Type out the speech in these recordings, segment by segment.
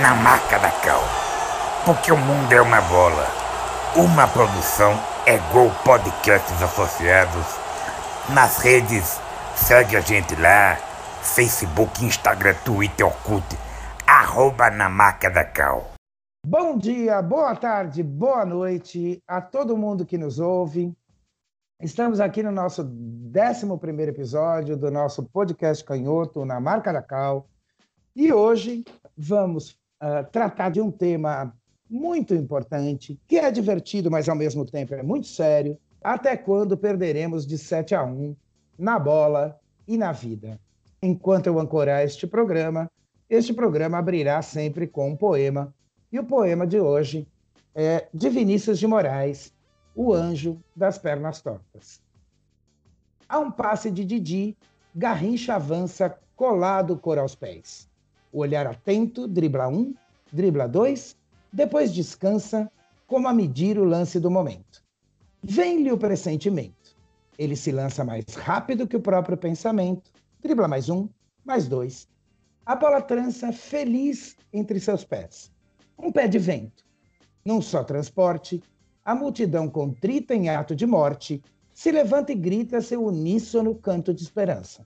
na marca da Cal. Porque o mundo é uma bola. Uma produção é Gol Podcasts Associados. Nas redes, segue a gente lá. Facebook, Instagram, Twitter, Orkut. Arroba na marca da Cal. Bom dia, boa tarde, boa noite a todo mundo que nos ouve. Estamos aqui no nosso 11 episódio do nosso podcast Canhoto, na Marca da Cal. E hoje vamos uh, tratar de um tema muito importante, que é divertido, mas ao mesmo tempo é muito sério. Até quando perderemos de 7 a 1 na bola e na vida? Enquanto eu ancorar este programa, este programa abrirá sempre com um poema. E o poema de hoje é de Vinícius de Moraes, o anjo das pernas tortas. A um passe de Didi, Garrincha avança colado cor aos pés. O olhar atento, dribla um, dribla dois, depois descansa, como a medir o lance do momento. Vem-lhe o pressentimento. Ele se lança mais rápido que o próprio pensamento, dribla mais um, mais dois. A bola trança feliz entre seus pés. Um pé de vento. Num só transporte, a multidão contrita em ato de morte se levanta e grita seu uníssono canto de esperança.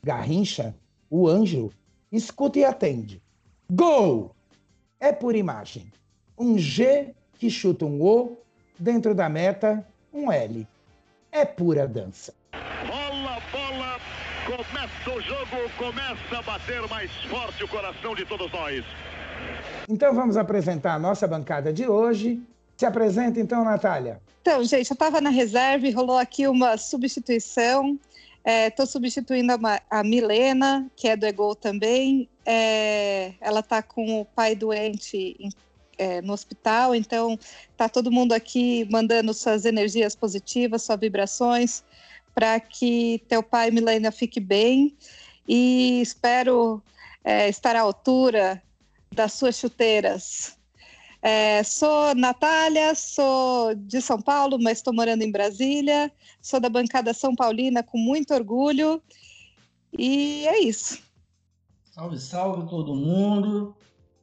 Garrincha, o anjo, escuta e atende. Gol! É por imagem. Um G que chuta um O, dentro da meta, um L. É pura dança. Bola, bola, começa o jogo, começa a bater mais forte o coração de todos nós. Então vamos apresentar a nossa bancada de hoje. Se apresenta então, Natália. Então, gente, eu estava na reserva e rolou aqui uma substituição. Estou é, substituindo a, a, Milena, que é do Egol também. É, ela está com o pai doente em, é, no hospital, então está todo mundo aqui mandando suas energias positivas, suas vibrações, para que teu pai, Milena, fique bem. E espero é, estar à altura das suas chuteiras. É, sou Natália, sou de São Paulo, mas estou morando em Brasília. Sou da bancada São Paulina com muito orgulho. E é isso. Salve, salve todo mundo.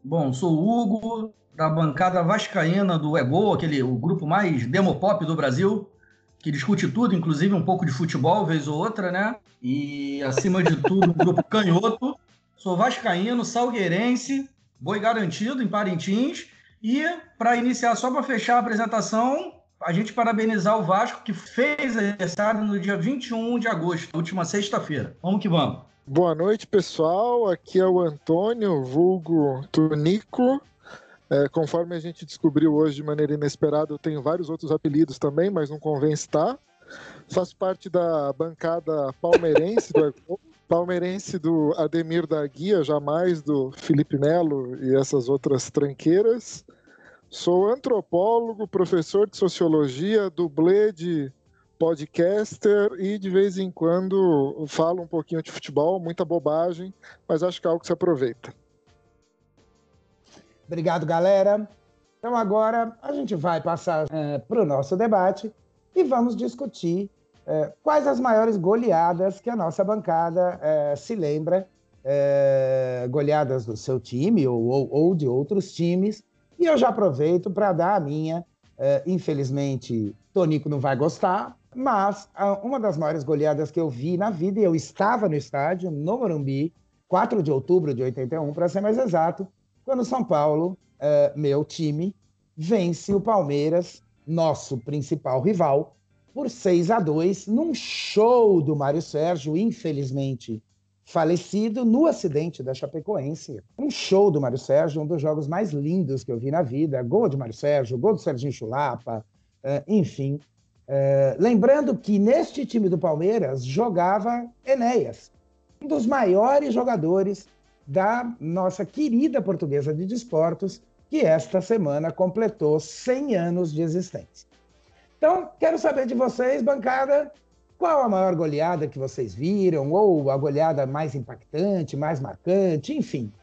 Bom, sou o Hugo, da bancada Vascaína do Ego, aquele, o grupo mais demopop do Brasil, que discute tudo, inclusive um pouco de futebol, vez ou outra, né? E, acima de tudo, um grupo canhoto. Sou vascaíno, salgueirense, boi garantido em Parintins e, para iniciar, só para fechar a apresentação, a gente parabenizar o Vasco, que fez aniversário no dia 21 de agosto, última sexta-feira. Vamos que vamos. Boa noite, pessoal. Aqui é o Antônio, vulgo Tunico. É, conforme a gente descobriu hoje de maneira inesperada, eu tenho vários outros apelidos também, mas não convém estar. Faço parte da bancada palmeirense do palmeirense do Ademir da Guia, jamais do Felipe Melo e essas outras tranqueiras. Sou antropólogo, professor de sociologia, dublê de podcaster e de vez em quando falo um pouquinho de futebol, muita bobagem, mas acho que é algo que se aproveita. Obrigado, galera. Então agora a gente vai passar é, para o nosso debate e vamos discutir é, quais as maiores goleadas que a nossa bancada é, se lembra, é, goleadas do seu time ou, ou, ou, de outros times. E eu já aproveito para dar a minha. É, infelizmente, Tonico não vai gostar, mas a, uma das maiores goleadas que eu vi na vida, e eu estava no estádio, no Morumbi, 4 de outubro de 81, para ser mais exato, quando São Paulo, é, meu time, vence o Palmeiras, nosso principal rival, por 6 a 2 num show do Mário Sérgio, infelizmente falecido no acidente da Chapecoense. Um show do Mário Sérgio, um dos jogos mais lindos que eu vi na vida. Gol de Mário Sérgio, gol do Serginho Chulapa, uh, enfim. Uh, lembrando que neste time do Palmeiras jogava Enéas, um dos maiores jogadores da nossa querida Portuguesa de Desportos, que esta semana completou 100 anos de existência. Então, quero saber de vocês, bancada, qual a maior goleada que vocês viram, ou a goleada mais impactante, mais marcante, enfim.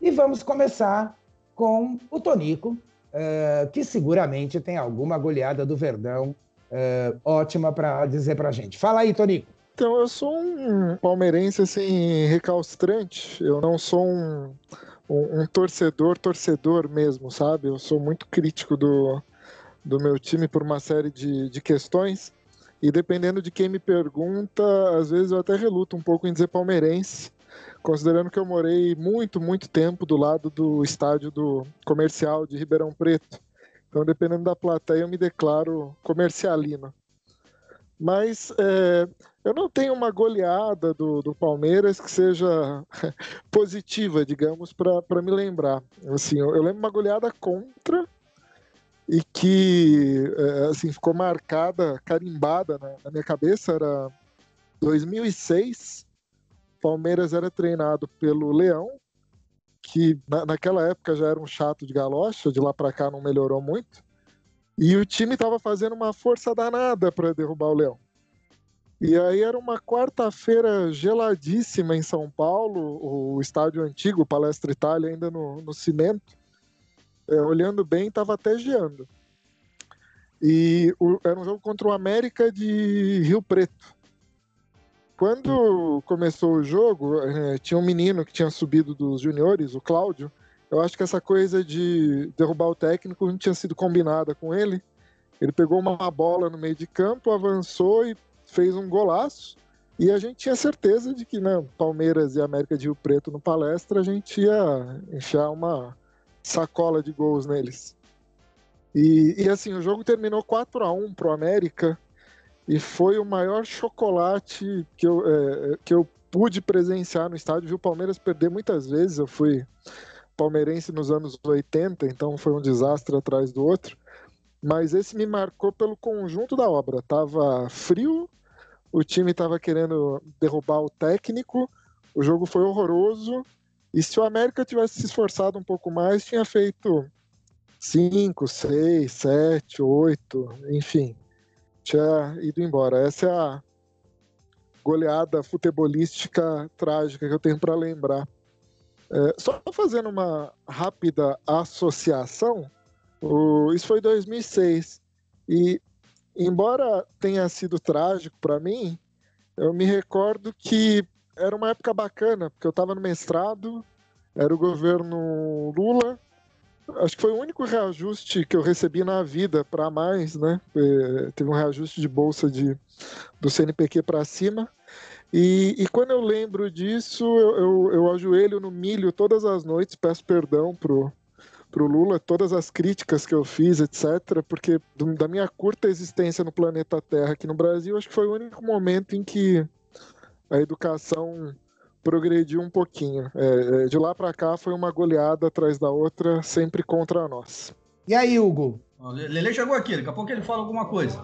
E vamos começar com o Tonico, uh, que seguramente tem alguma goleada do Verdão uh, ótima para dizer para a gente. Fala aí, Tonico. Então, eu sou um palmeirense assim, recalcitrante. Eu não sou um, um, um, torcedor, torcedor mesmo, sabe? Eu sou muito crítico do, do meu time por uma série de, de questões. E dependendo de quem me pergunta, às vezes eu até reluto um pouco em dizer palmeirense, considerando que eu morei muito, muito tempo do lado do estádio do comercial de Ribeirão Preto. Então, dependendo da plateia, eu me declaro comercialino. Mas é, eu não tenho uma goleada do, do Palmeiras que seja positiva, digamos, para me lembrar. Assim, eu, eu, lembro uma goleada contra e que é, assim, ficou marcada, carimbada na, na minha cabeça. Era 2006. Palmeiras era treinado pelo Leão, que na, naquela época já era um chato de galocha, de lá para cá não melhorou muito. E o time estava fazendo uma força danada para derrubar o Leão. E aí era uma quarta-feira geladíssima em São Paulo, o estádio antigo, Palestra Itália, ainda no, no cimento. É, olhando bem, estava até geando. E o, era um jogo contra o América de Rio Preto. Quando começou o jogo, é, tinha um menino que tinha subido dos juniores, o Cláudio, eu acho que essa coisa de derrubar o técnico não tinha sido combinada com ele. Ele pegou uma bola no meio de campo, avançou e fez um golaço. E a gente tinha certeza de que, né, Palmeiras e América de Rio Preto no palestra, a gente ia enfiar uma sacola de gols neles. E, e assim, o jogo terminou 4 a 1 pro América e foi o maior chocolate que eu, é, que eu pude presenciar no estádio. Vi o Palmeiras perder muitas vezes. Eu fui palmeirense nos anos 80, então foi um desastre atrás do outro. Mas esse me marcou pelo conjunto da obra. Tava frio, o time estava querendo derrubar o técnico, o jogo foi horroroso. E se o América tivesse se esforçado um pouco mais, tinha feito 5, 6, 7, 8, enfim, tinha ido embora. Essa é a goleada futebolística trágica que eu tenho para lembrar. É, só fazendo uma rápida associação, o, isso foi 2006 e embora tenha sido trágico para mim, eu me recordo que era uma época bacana, porque eu estava no mestrado, era o governo Lula, acho que foi o único reajuste que eu recebi na vida para mais, né? É, teve um reajuste de bolsa de, do CNPq para cima. E, e, quando eu lembro disso, eu, eu, eu, ajoelho no milho todas as noites, peço perdão pro, pro Lula, todas as críticas que eu fiz, etc., porque do, da minha curta existência no planeta Terra aqui no Brasil, acho que foi o único momento em que a educação progrediu um pouquinho. É, é de lá para cá foi uma goleada atrás da outra, sempre contra nós. E aí, Hugo? Lele chegou aqui, daqui a pouco ele fala alguma coisa.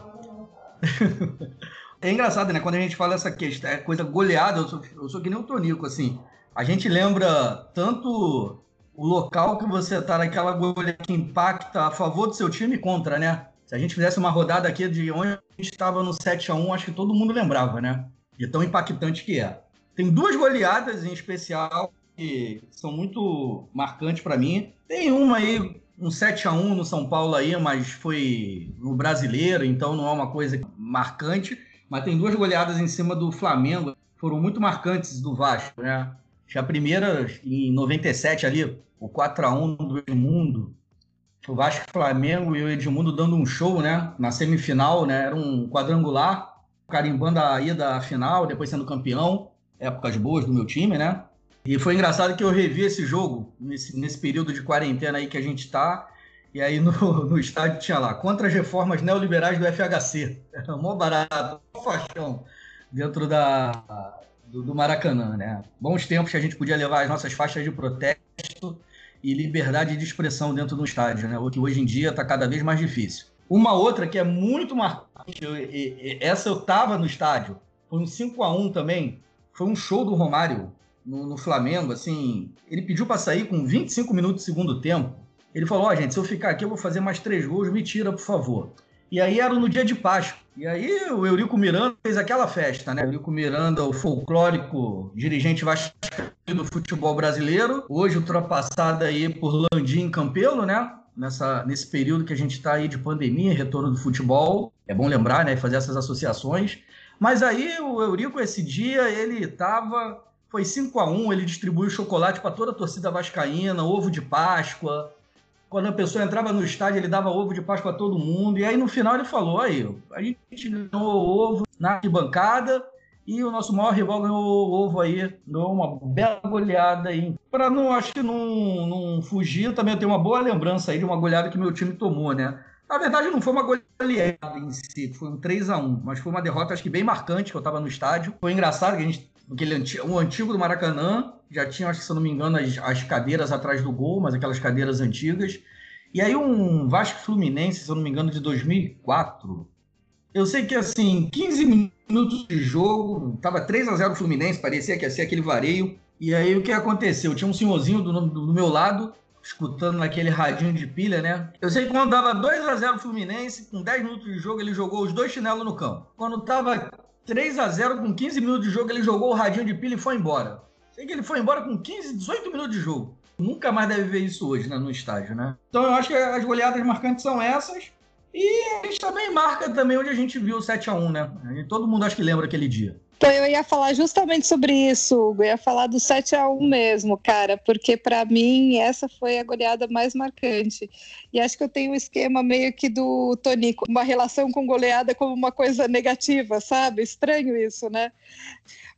É engraçado, né? Quando a gente fala essa questão, é coisa goleada, eu sou, eu sou que nem o Tonico, assim. A gente lembra tanto o local que você tá naquela goleada que impacta a favor do seu time e contra, né? Se a gente fizesse uma rodada aqui de onde a gente estava no 7 a 1 acho que todo mundo lembrava, né? De tão impactante que é. Tem duas goleadas em especial que são muito marcantes para mim. Tem uma aí, um 7 a 1 no São Paulo aí, mas foi no brasileiro, então não é uma coisa marcante mas tem duas goleadas em cima do Flamengo, foram muito marcantes do Vasco, né? A primeira, em 97 ali, o 4x1 do Edmundo, o Vasco Flamengo e o Edmundo dando um show, né? Na semifinal, né? Era um quadrangular, carimbando a ida à final, depois sendo campeão, épocas boas do meu time, né? E foi engraçado que eu revi esse jogo nesse, nesse período de quarentena aí que a gente tá, e aí no, no estádio tinha lá, contra as reformas neoliberais do FHC. Era mó barato, mó faixão dentro da, do, do, Maracanã, né? Bons tempos que a gente podia levar as nossas faixas de protesto e liberdade de expressão dentro do estádio, né? O que hoje em dia está cada vez mais difícil. Uma outra que é muito marcante, essa eu tava no estádio, foi um 5 a 1 também, foi um show do Romário no, no Flamengo, assim, ele pediu para sair com 25 minutos do segundo tempo. Ele falou: Ó, oh, gente, se eu ficar aqui, eu vou fazer mais três gols, me tira, por favor. E aí era no dia de Páscoa. E aí o Eurico Miranda fez aquela festa, né? Eurico Miranda, o folclórico dirigente vascaíno do futebol brasileiro, hoje ultrapassado aí por Landim Campelo, né? Nessa, nesse período que a gente está aí de pandemia, retorno do futebol. É bom lembrar, né? Fazer essas associações. Mas aí o Eurico, esse dia, ele estava. Foi 5 a 1 ele distribuiu chocolate para toda a torcida vascaína, ovo de Páscoa. Quando a pessoa entrava no estádio, ele dava ovo de Páscoa a todo mundo. E aí no final ele falou: aí, a gente ganhou ovo na bancada e o nosso maior rival ganhou o ovo aí, ganhou uma bela goleada aí. Para não, acho que não, não fugir, também eu tenho uma boa lembrança aí de uma goleada que meu time tomou, né? Na verdade, não foi uma goleada em si, foi um 3 a 1 mas foi uma derrota, acho que bem marcante, que eu estava no estádio. Foi engraçado que a gente, aquele antigo, o antigo do Maracanã, já tinha, acho que se eu não me engano, as, as cadeiras atrás do gol, mas aquelas cadeiras antigas. E aí um Vasco Fluminense, se eu não me engano, de 2004. Eu sei que, assim, 15 minutos de jogo, tava 3 a 0 Fluminense, parecia que ia ser aquele vareio. E aí o que aconteceu? Tinha um senhorzinho do, do, do meu lado, escutando naquele radinho de pilha, né? Eu sei que quando dava 2 a 0 Fluminense, com 10 minutos de jogo, ele jogou os dois chinelos no campo. Quando tava 3 a 0 com 15 minutos de jogo, ele jogou o radinho de pilha e foi embora. Sei que ele foi embora com 15, 18 minutos de jogo. Nunca mais deve ver isso hoje, né, no estádio, né? Então eu acho que as goleadas marcantes são essas. E a gente também marca também onde a gente viu o 7 a 1 né? Todo mundo acho que lembra aquele dia. Então eu ia falar justamente sobre isso, Hugo. Eu ia falar do 7 a 1 mesmo, cara, porque para mim essa foi a goleada mais marcante. E acho que eu tenho um esquema meio que do Tonico, uma relação com goleada como uma coisa negativa, sabe? Estranho isso, né?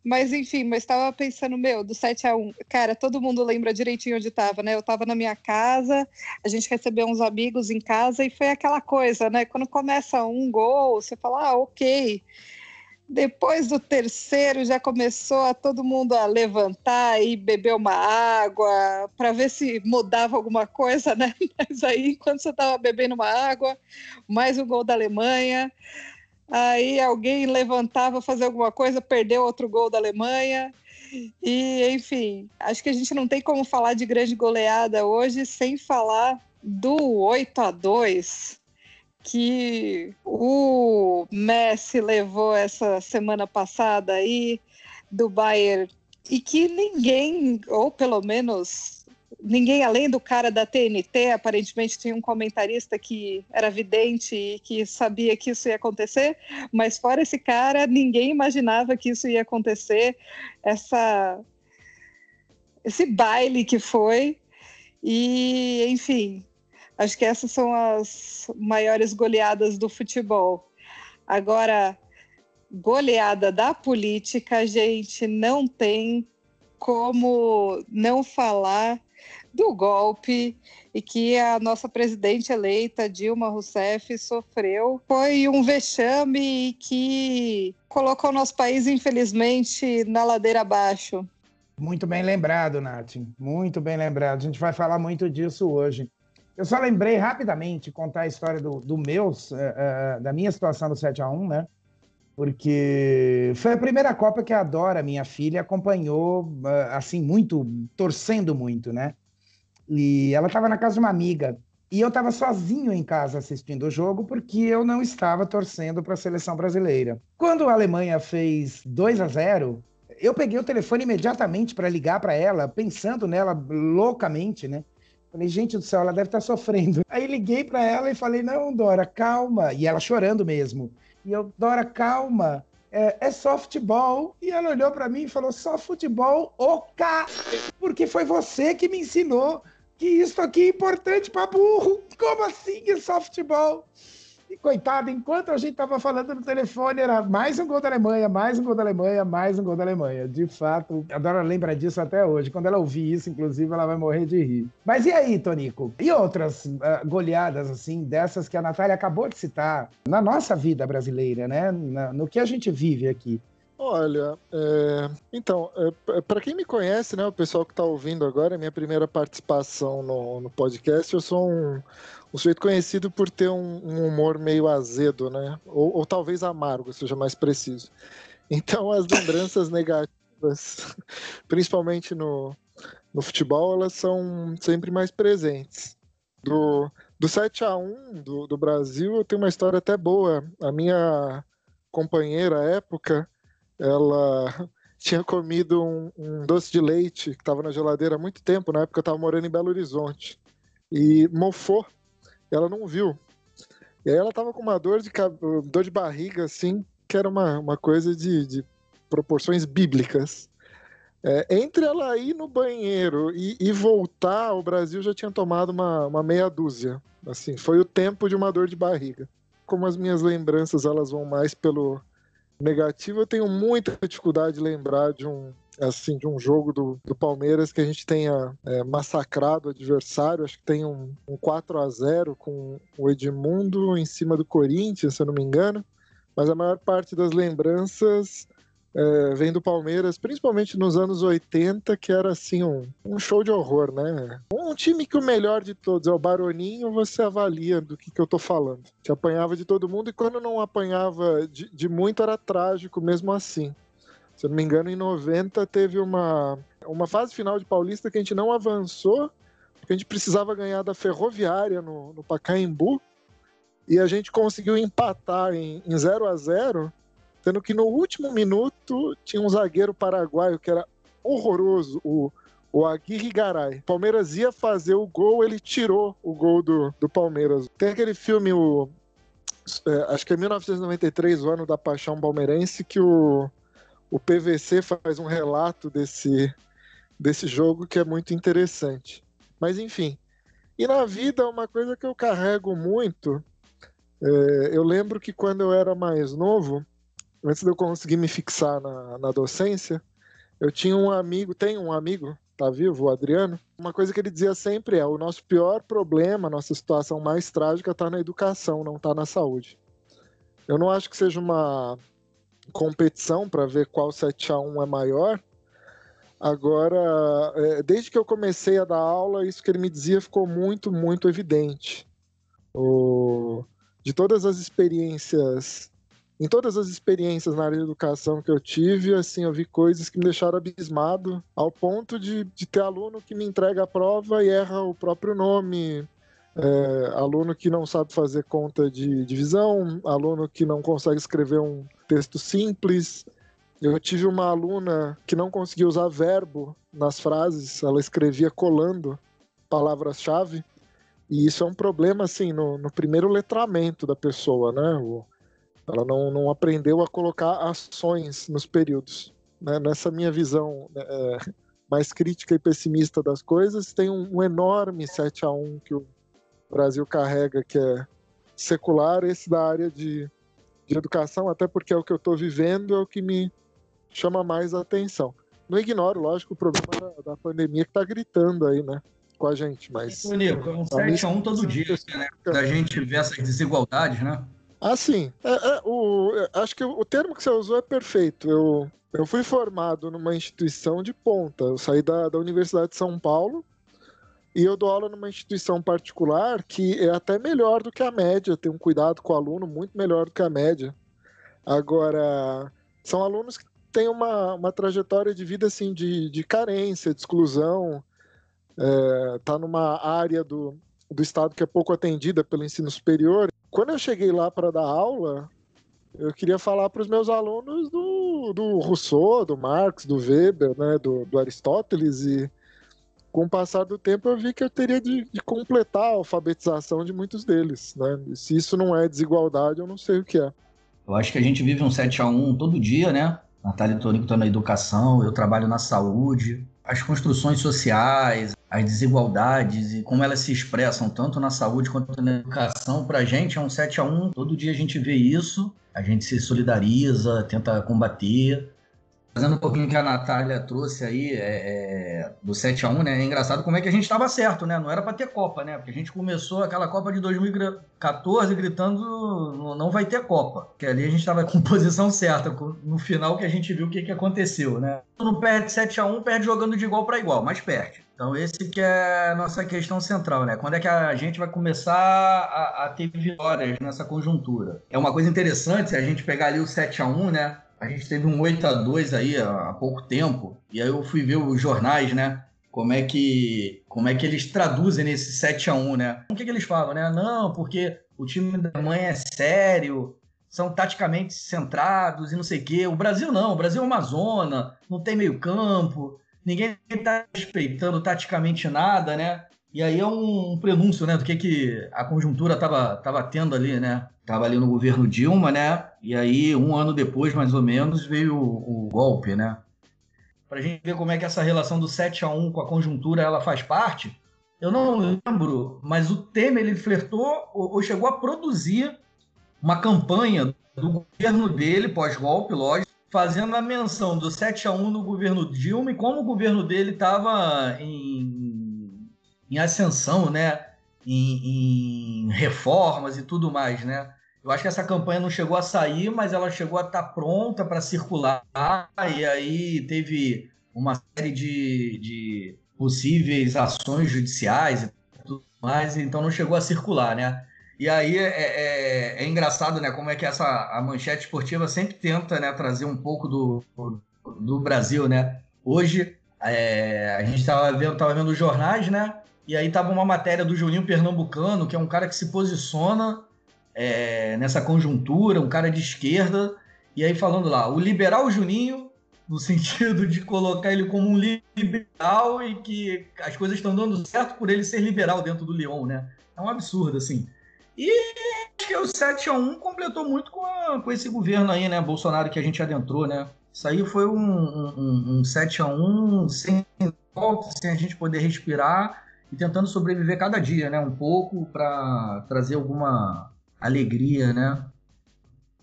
Mas enfim, mas estava pensando, meu, do 7 a 1 cara, todo mundo lembra direitinho onde estava, né? Eu estava na minha casa, a gente recebeu uns amigos em casa e foi aquela coisa, né? Quando começa um gol, você fala, ah, ok. Depois do terceiro já começou a todo mundo a levantar e beber uma água para ver se mudava alguma coisa, né? Mas aí, quando você estava bebendo uma água, mais um gol da Alemanha, aí alguém levantava fazer alguma coisa, perdeu outro gol da Alemanha. E, enfim, acho que a gente não tem como falar de grande goleada hoje sem falar do 8 a 2 que o Messi levou essa semana passada aí do Bayern e que ninguém, ou pelo menos ninguém além do cara da TNT, aparentemente tinha um comentarista que era vidente e que sabia que isso ia acontecer, mas fora esse cara, ninguém imaginava que isso ia acontecer. Essa esse baile que foi e, enfim, Acho que essas são as maiores goleadas do futebol. Agora, goleada da política, gente não tem como não falar do golpe e que a nossa presidente eleita, Dilma Rousseff, sofreu. Foi um vexame que colocou nosso país, infelizmente, na ladeira abaixo. Muito bem lembrado, Nath. Muito bem lembrado. A gente vai falar muito disso hoje. Eu só lembrei rapidamente contar a história do, do uh, uh, da minha situação do 7 a 1 né? Porque foi a primeira Copa que a Dora, minha filha, acompanhou, uh, assim, muito, torcendo muito, né? E ela estava na casa de uma amiga. E eu estava sozinho em casa assistindo o jogo porque eu não estava torcendo para a seleção brasileira. Quando a Alemanha fez 2 a 0, eu peguei o telefone imediatamente para ligar para ela, pensando nela loucamente, né? Falei, gente do céu, ela deve estar tá sofrendo. Aí liguei para ela e falei, não, Dora, calma. E ela chorando mesmo. E eu, Dora, calma. É, é só futebol. E ela olhou para mim e falou, só futebol, o K. Porque foi você que me ensinou que isso aqui é importante para burro. Como assim é futebol? E coitado, enquanto a gente estava falando no telefone, era mais um gol da Alemanha, mais um gol da Alemanha, mais um gol da Alemanha. De fato, a Dora lembra disso até hoje. Quando ela ouvir isso, inclusive, ela vai morrer de rir. Mas e aí, Tonico? E outras uh, goleadas, assim, dessas que a Natália acabou de citar na nossa vida brasileira, né? Na, no que a gente vive aqui? Olha, é... então, é, para quem me conhece, né, o pessoal que está ouvindo agora, é minha primeira participação no, no podcast, eu sou um, um sujeito conhecido por ter um, um humor meio azedo, né? Ou, ou, talvez amargo, seja mais preciso. Então, as lembranças negativas negativas, principalmente no, no futebol, elas são sempre mais presentes. Do, do 7 a 1 do, do Brasil, eu tenho uma história até boa. A minha companheira à época, ela tinha comido um, um doce de leite que estava na geladeira há muito tempo, na época eu estava morando em Belo Horizonte, e mofou. Ela não viu. E aí ela estava com uma dor de, dor de barriga, assim, que era uma, uma coisa de, de proporções bíblicas. É, entre ela ir no banheiro e, e, voltar, o Brasil já tinha tomado uma, uma meia dúzia. Assim, foi o tempo de uma dor de barriga. Como as minhas lembranças elas vão mais pelo negativo, eu tenho muita dificuldade de lembrar de um assim de um jogo do, do Palmeiras que a gente tenha é, massacrado o adversário. Acho que tem um, um 4 a 0 com o Edmundo em cima do Corinthians, se eu não me engano. Mas a maior parte das lembranças é, vem do Palmeiras, principalmente nos anos 80, que era assim um, um, show de horror, né? Um time que o melhor de todos é o Baroninho, você avalia do que, que eu tô falando. Que apanhava de todo mundo e quando não apanhava de, de muito era trágico mesmo assim. Se eu não me engano, em 90 teve uma, uma fase final de Paulista que a gente não avançou, porque a gente precisava ganhar da Ferroviária no, no Pacaembu, e a gente conseguiu empatar em, em 0 a 0 Sendo que no último minuto tinha um zagueiro paraguaio que era horroroso, o, o Aguirre Garay. Palmeiras ia fazer o gol, ele tirou o gol do, do Palmeiras. Tem aquele filme, o, é, acho que é 1993, o ano da paixão palmeirense, que o, o PVC faz um relato desse, desse jogo que é muito interessante. Mas enfim. E na vida, uma coisa que eu carrego muito, é, eu lembro que quando eu era mais novo, antes de eu conseguir me fixar na, na docência, eu tinha um amigo, tem um amigo, tá vivo, o Adriano. Uma coisa que ele dizia sempre é: o nosso pior problema, a nossa situação mais trágica está na educação, não está na saúde. Eu não acho que seja uma competição para ver qual 7 a 1 é maior. Agora, é, desde que eu comecei a dar aula, isso que ele me dizia ficou muito, muito evidente. O, de todas as experiências em todas as experiências na área de educação que eu tive, assim, eu vi coisas que me deixaram abismado, ao ponto de, de ter aluno que me entrega a prova e erra o próprio nome, é, aluno que não sabe fazer conta de divisão, aluno que não consegue escrever um texto simples. Eu tive uma aluna que não conseguia usar verbo nas frases, ela escrevia colando palavras-chave, e isso é um problema, assim, no, no primeiro letramento da pessoa, né? O, ela não, não aprendeu a colocar ações nos períodos. Né? Nessa minha visão né, é, mais crítica e pessimista das coisas, tem um, um, enorme 7 a 1 que o Brasil carrega, que é secular, esse da área de, de educação, até porque é o que eu estou vivendo, é o que me chama mais a atenção. Não ignoro, lógico, o problema da, da pandemia que está gritando aí, né? Com a gente, mas. Nico, é um 7 a 1 todo dia, né? Da gente ver essas desigualdades, né? Assim, é, é, o, é, acho que o termo que você usou é perfeito. Eu, eu fui formado numa instituição de ponta. Eu saí da, da Universidade de São Paulo e eu dou aula numa instituição particular que é até melhor do que a média, tem um cuidado com o aluno muito melhor do que a média. Agora, são alunos que têm uma, uma trajetória de vida assim, de, de carência, de exclusão, é, tá numa área do, do Estado que é pouco atendida pelo ensino superior. Quando eu cheguei lá para dar aula, eu queria falar para os meus alunos do, do Rousseau, do Marx, do Weber, né, do, do Aristóteles, e com o passar do tempo eu vi que eu teria de, de, completar a alfabetização de muitos deles. Né? E se isso não é desigualdade, eu não sei o que é. Eu acho que a gente vive um 7 a 1 todo dia, né? Natália Tonico está na educação, eu trabalho na saúde as construções sociais, as desigualdades e como elas se expressam tanto na saúde quanto na educação, para a gente é um 7 a 1 Todo dia a gente vê isso, a gente se solidariza, tenta combater. Fazendo um pouquinho que a Natália trouxe aí é, é, do 7 a 1 né? É engraçado como é que a gente estava certo, né? Não era para ter Copa, né? Porque a gente começou aquela Copa de 2014 gritando não vai ter Copa. Que ali a gente estava com posição certa. No final que a gente viu o que, que aconteceu, né? Não perde 7 a 1 perde jogando de igual para igual, mas perde. Então esse que é a nossa questão central, né? Quando é que a gente vai começar a, a ter vitórias nessa conjuntura? É uma coisa interessante se a gente pegar ali o 7 a 1 né? A gente teve um 8 a 2 aí há pouco tempo, e aí eu fui ver os jornais, né? Como é que, como é que eles traduzem nesse 7 a 1 né? O que, que eles falam, né? Não, porque o time da mãe é sério, são taticamente centrados e não sei o quê. O Brasil não, o Brasil é uma zona, não tem meio campo, ninguém está respeitando taticamente nada, né? E aí é um, prenúncio, né, do que, que a conjuntura estava tava tendo ali, né? Tava ali no governo Dilma, né? E aí, um ano depois, mais ou menos, veio o, o golpe, né? Para a gente ver como é que essa relação do 7 a 1 com a conjuntura ela faz parte. Eu não lembro, mas o Temer ele flertou ou, ou chegou a produzir uma campanha do governo dele, pós-golpe, lógico, fazendo a menção do 7 a 1 no governo Dilma e como o governo dele estava em em ascensão, né? Em, em, reformas e tudo mais, né? Eu acho que essa campanha não chegou a sair, mas ela chegou a estar tá pronta para circular, e aí teve uma série de, de possíveis ações judiciais e tudo mais, então não chegou a circular, né? E aí é, é, é, engraçado, né? Como é que essa a manchete esportiva sempre tenta, né, trazer um pouco do, do Brasil, né? Hoje é, a gente estava vendo, tava vendo os jornais, né? E aí tava uma matéria do Juninho Pernambucano, que é um cara que se posiciona é, nessa conjuntura, um cara de esquerda, e aí falando lá, o liberal Juninho, no sentido de colocar ele como um liberal e que as coisas estão dando certo por ele ser liberal dentro do Lyon, né? É um absurdo, assim. E acho que o 7 a 1 completou muito com, a, com esse governo aí, né? Bolsonaro que a gente adentrou, né? Isso aí foi um, um, um 7 a 1 sem volta, sem a gente poder respirar e tentando sobreviver cada dia, né? Um pouco para trazer alguma alegria, né?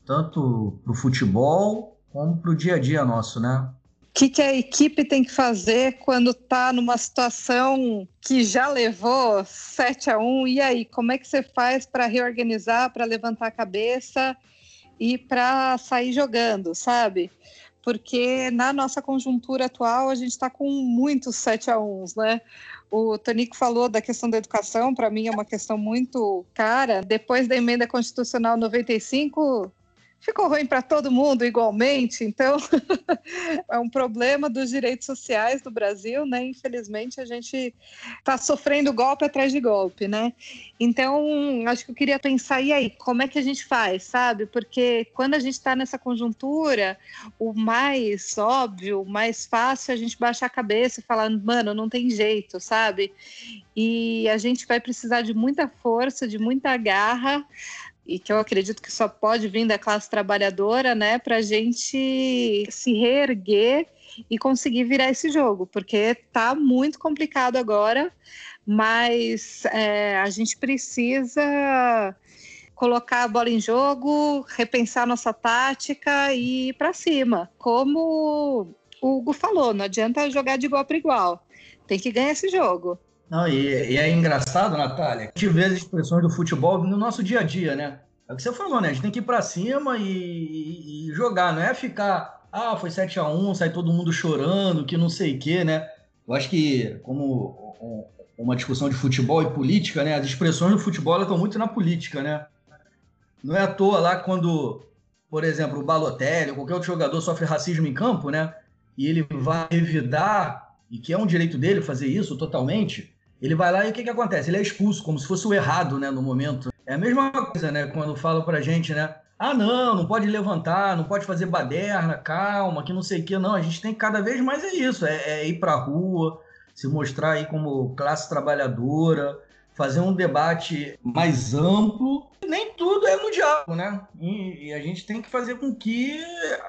Tanto para o futebol como para o dia a dia nosso, né? O que, que, a equipe tem que fazer quando está numa situação que já levou 7 a 1 E aí, como é que você faz para reorganizar, para levantar a cabeça e para sair jogando, sabe? Porque na nossa conjuntura atual a gente está com muitos 7 a 1 né? O Tonico falou da questão da educação, para mim é uma questão muito cara. Depois da emenda constitucional 95, ficou ruim para todo mundo igualmente. Então, é um problema dos direitos sociais do Brasil, né? Infelizmente, a gente está sofrendo golpe atrás de golpe, né? Então, acho que eu queria pensar, e aí, como é que a gente faz, sabe? Porque quando a gente está nessa conjuntura, o mais óbvio, o mais fácil é a gente baixar a cabeça e falar, mano, não tem jeito, sabe? E a gente vai precisar de muita força, de muita garra, e que eu acredito que só pode vir da classe trabalhadora, né, para a gente se reerguer e conseguir virar esse jogo, porque está muito complicado agora, mas é, a gente precisa colocar a bola em jogo, repensar nossa tática e ir para cima. Como o Hugo falou, não adianta jogar de igual para igual, tem que ganhar esse jogo. Não, e, e, é engraçado, Natália, gente vê as expressões do futebol no nosso dia a dia, né? É o que você falou, né? A gente tem que ir pra cima e, e, e jogar, não é ficar, ah, foi 7 a 1 sai todo mundo chorando, que não sei o quê, né? Eu acho que, como uma discussão de futebol e política, né? As expressões do futebol estão muito na política, né? Não é à toa lá quando, por exemplo, o Balotelli ou qualquer outro jogador sofre racismo em campo, né? E ele vai revidar, e que é um direito dele fazer isso totalmente, ele vai lá e o que, que acontece? Ele é expulso, como se fosse o errado, né, no momento. É a mesma coisa, né, quando falam pra gente, né? Ah, não, não pode levantar, não pode fazer baderna, calma, que não sei o que. Não, a gente tem que cada vez mais é isso, é, é ir pra rua, se mostrar aí como classe trabalhadora, fazer um debate mais amplo. Nem tudo é no diálogo, né? E, e, a gente tem que fazer com que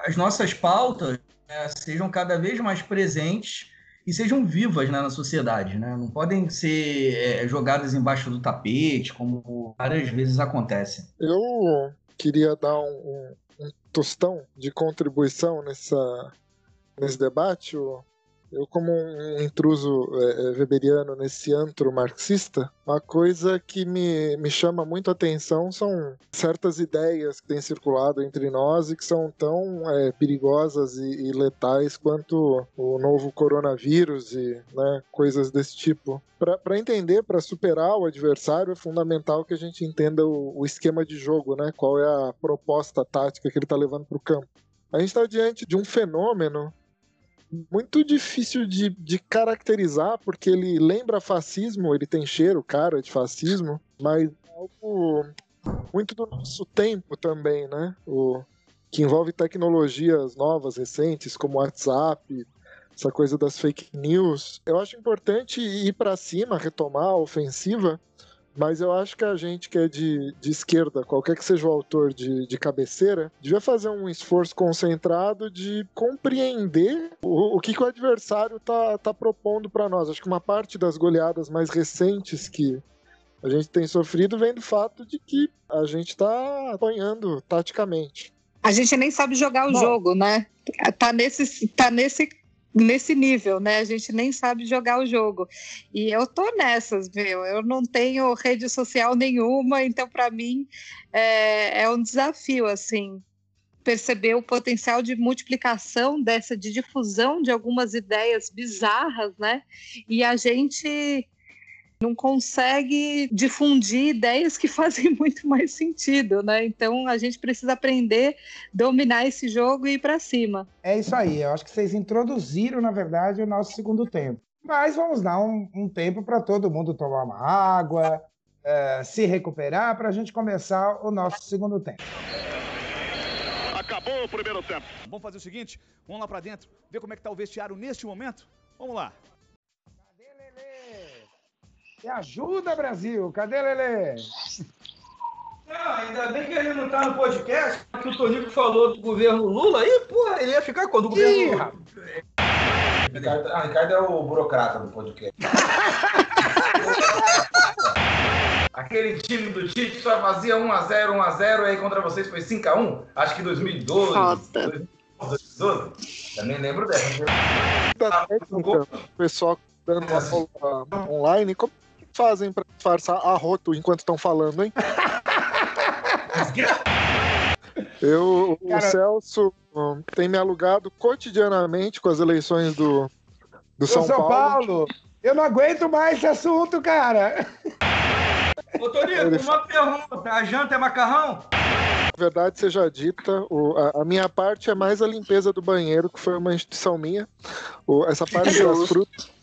as nossas pautas né, sejam cada vez mais presentes e sejam vivas né, na sociedade, né? Não podem ser é, jogadas embaixo do tapete, como várias vezes acontece. Eu queria dar um, um, um tostão de contribuição nessa, nesse debate, eu, como um intruso é, é, weberiano nesse antro marxista, uma coisa que me, me chama muito a atenção são certas ideias que têm circulado entre nós e que são tão é, perigosas e, e, letais quanto o novo coronavírus e né, coisas desse tipo. Para entender, para superar o adversário, é fundamental que a gente entenda o, o esquema de jogo, né? qual é a proposta tática que ele está levando para o campo. A gente está diante de um fenômeno muito difícil de, de caracterizar, porque ele lembra fascismo, ele tem cheiro, cara, de fascismo, mas é algo muito do nosso tempo também, né? O, que envolve tecnologias novas, recentes, como WhatsApp, essa coisa das fake news. Eu acho importante ir para cima, retomar a ofensiva, mas eu acho que a gente que é de, de esquerda, qualquer que seja o autor de, de cabeceira, devia fazer um esforço concentrado de compreender o, o que, que o adversário está tá propondo para nós. Acho que uma parte das goleadas mais recentes que a gente tem sofrido vem do fato de que a gente está apanhando taticamente. A gente nem sabe jogar o Bom, jogo, né? Tá nesse, tá nesse nesse nível, né? A gente nem sabe jogar o jogo. E eu tô nessas, viu? Eu não tenho rede social nenhuma, então para mim é, é um desafio, assim, perceber o potencial de multiplicação dessa, de difusão de algumas ideias bizarras, né? E a gente não consegue difundir ideias que fazem muito mais sentido, né? Então a gente precisa aprender, dominar esse jogo e ir para cima. É isso aí. Eu acho que vocês introduziram, na verdade, o nosso segundo tempo. Mas vamos dar um, um tempo para todo mundo tomar uma água, uh, se recuperar, para a gente começar o nosso segundo tempo. Acabou o primeiro tempo. Vamos fazer o seguinte: vamos lá para dentro, ver como é que está o vestiário neste momento. Vamos lá. Me ajuda, Brasil! Cadê Lele? Não, ainda bem que ele não tá no podcast, que o Tonico falou do governo Lula, aí, porra, ele ia ficar quando o governo Ih, Lula. Ricardo, ah, Ricardo é o burocrata do podcast. Aquele time do Tite só fazia 1x0, 1x0, aí contra vocês foi 5x1? Acho que 2012. Foda. 2012. Também lembro dessa. Tá, então, o pessoal dando uma online, como fazem para disfarçar arroto enquanto estão falando, hein? Eu, Cara... o Celso tem me alugado cotidianamente com as eleições do, do São, São Paulo. Paulo. Eu não aguento mais esse assunto, cara. Ô, Torico, uma pergunta. A janta é macarrão? Verdade seja dita, o, a, a, minha parte é mais a limpeza do banheiro, que foi uma instituição minha. O, essa parte das frutas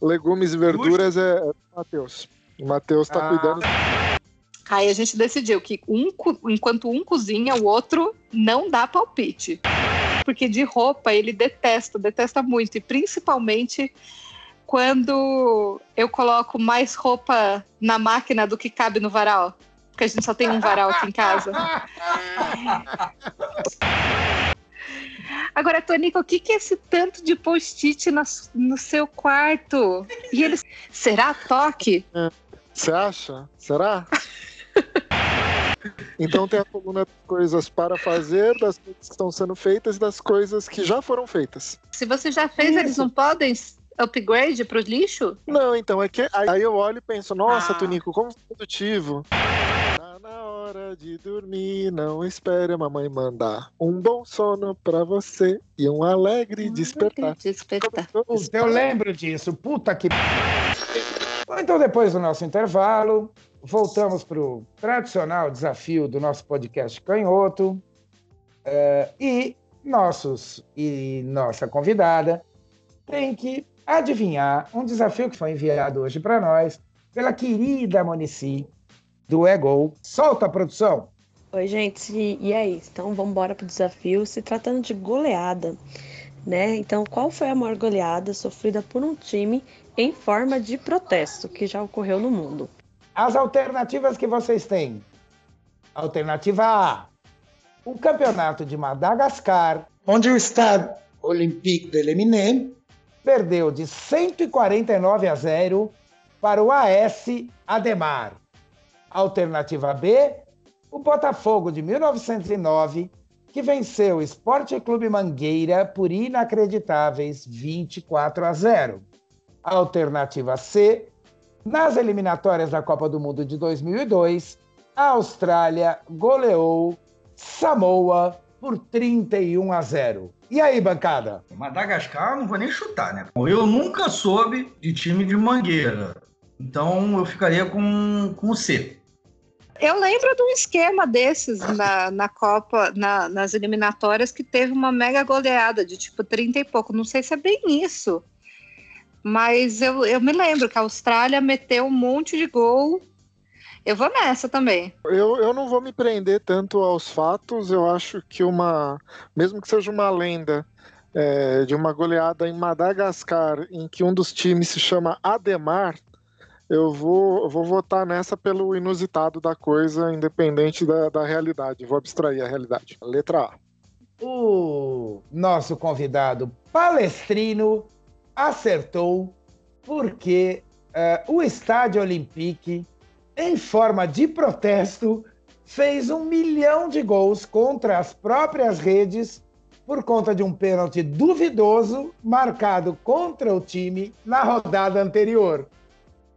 legumes e verduras é, é Matheus. O Matheus tá ah. cuidando. Aí a gente decidiu que um, enquanto um cozinha, o outro não dá palpite. Porque de roupa ele detesta, detesta muito. E principalmente quando eu coloco mais roupa na máquina do que cabe no varal. Porque a gente só tem um varal aqui em casa. Agora, Tonico, o que, que é esse tanto de post-it no seu quarto? E eles. Será toque? Você acha? Será? Então tem a coluna das coisas para fazer, das coisas que estão sendo feitas e das coisas que já foram feitas. Se você já fez, Isso. eles não podem upgrade para o lixo? Não, então é que aí eu olho e penso, nossa, ah. Tonico, como produtivo na hora de dormir, não espere a mamãe mandar um bom sono pra você e um alegre despertar. despertar. Eu lembro disso, puta que. Então, depois do nosso intervalo, voltamos para o tradicional desafio do nosso podcast Canhoto. Uh, e nossos e nossa convidada tem que adivinhar um desafio que foi enviado hoje para nós pela querida Monici, do Ego. Solta a produção! Oi, gente, e aí? Então vamos embora para o desafio. Se tratando de goleada, né? Então, qual foi a maior goleada sofrida por um time em forma de protesto que já ocorreu no mundo? As alternativas que vocês têm. Alternativa A: o campeonato de Madagascar, onde o Stade Olympique de Leminem perdeu de 149 a 0 para o AS Ademar. Alternativa B, o Botafogo de 1909, que venceu o Esporte Clube Mangueira por inacreditáveis 24 a 0. Alternativa C, nas eliminatórias da Copa do Mundo de 2002, a Austrália goleou Samoa por 31 a 0. E aí, bancada? Madagascar não vou nem chutar, né? Eu nunca soube de time de Mangueira. Então eu ficaria com, com o C. eu lembro de um esquema desses na, na Copa, na, nas eliminatórias, que teve uma mega goleada de tipo 30 e pouco. Não sei se é bem isso. Mas eu, eu me lembro que a Austrália meteu um monte de gol. Eu vou nessa também. Eu, eu não vou me prender tanto aos fatos. Eu acho que uma. Mesmo que seja uma lenda é, de uma goleada em Madagascar, em que um dos times se chama Ademar, eu vou, vou votar nessa pelo inusitado da coisa, independente da, da realidade. Vou abstrair a realidade. Letra A. O nosso convidado palestrino acertou porque uh, o Estádio Olympique, em forma de protesto, fez um milhão de gols contra as próprias redes por conta de um pênalti duvidoso marcado contra o time na rodada anterior.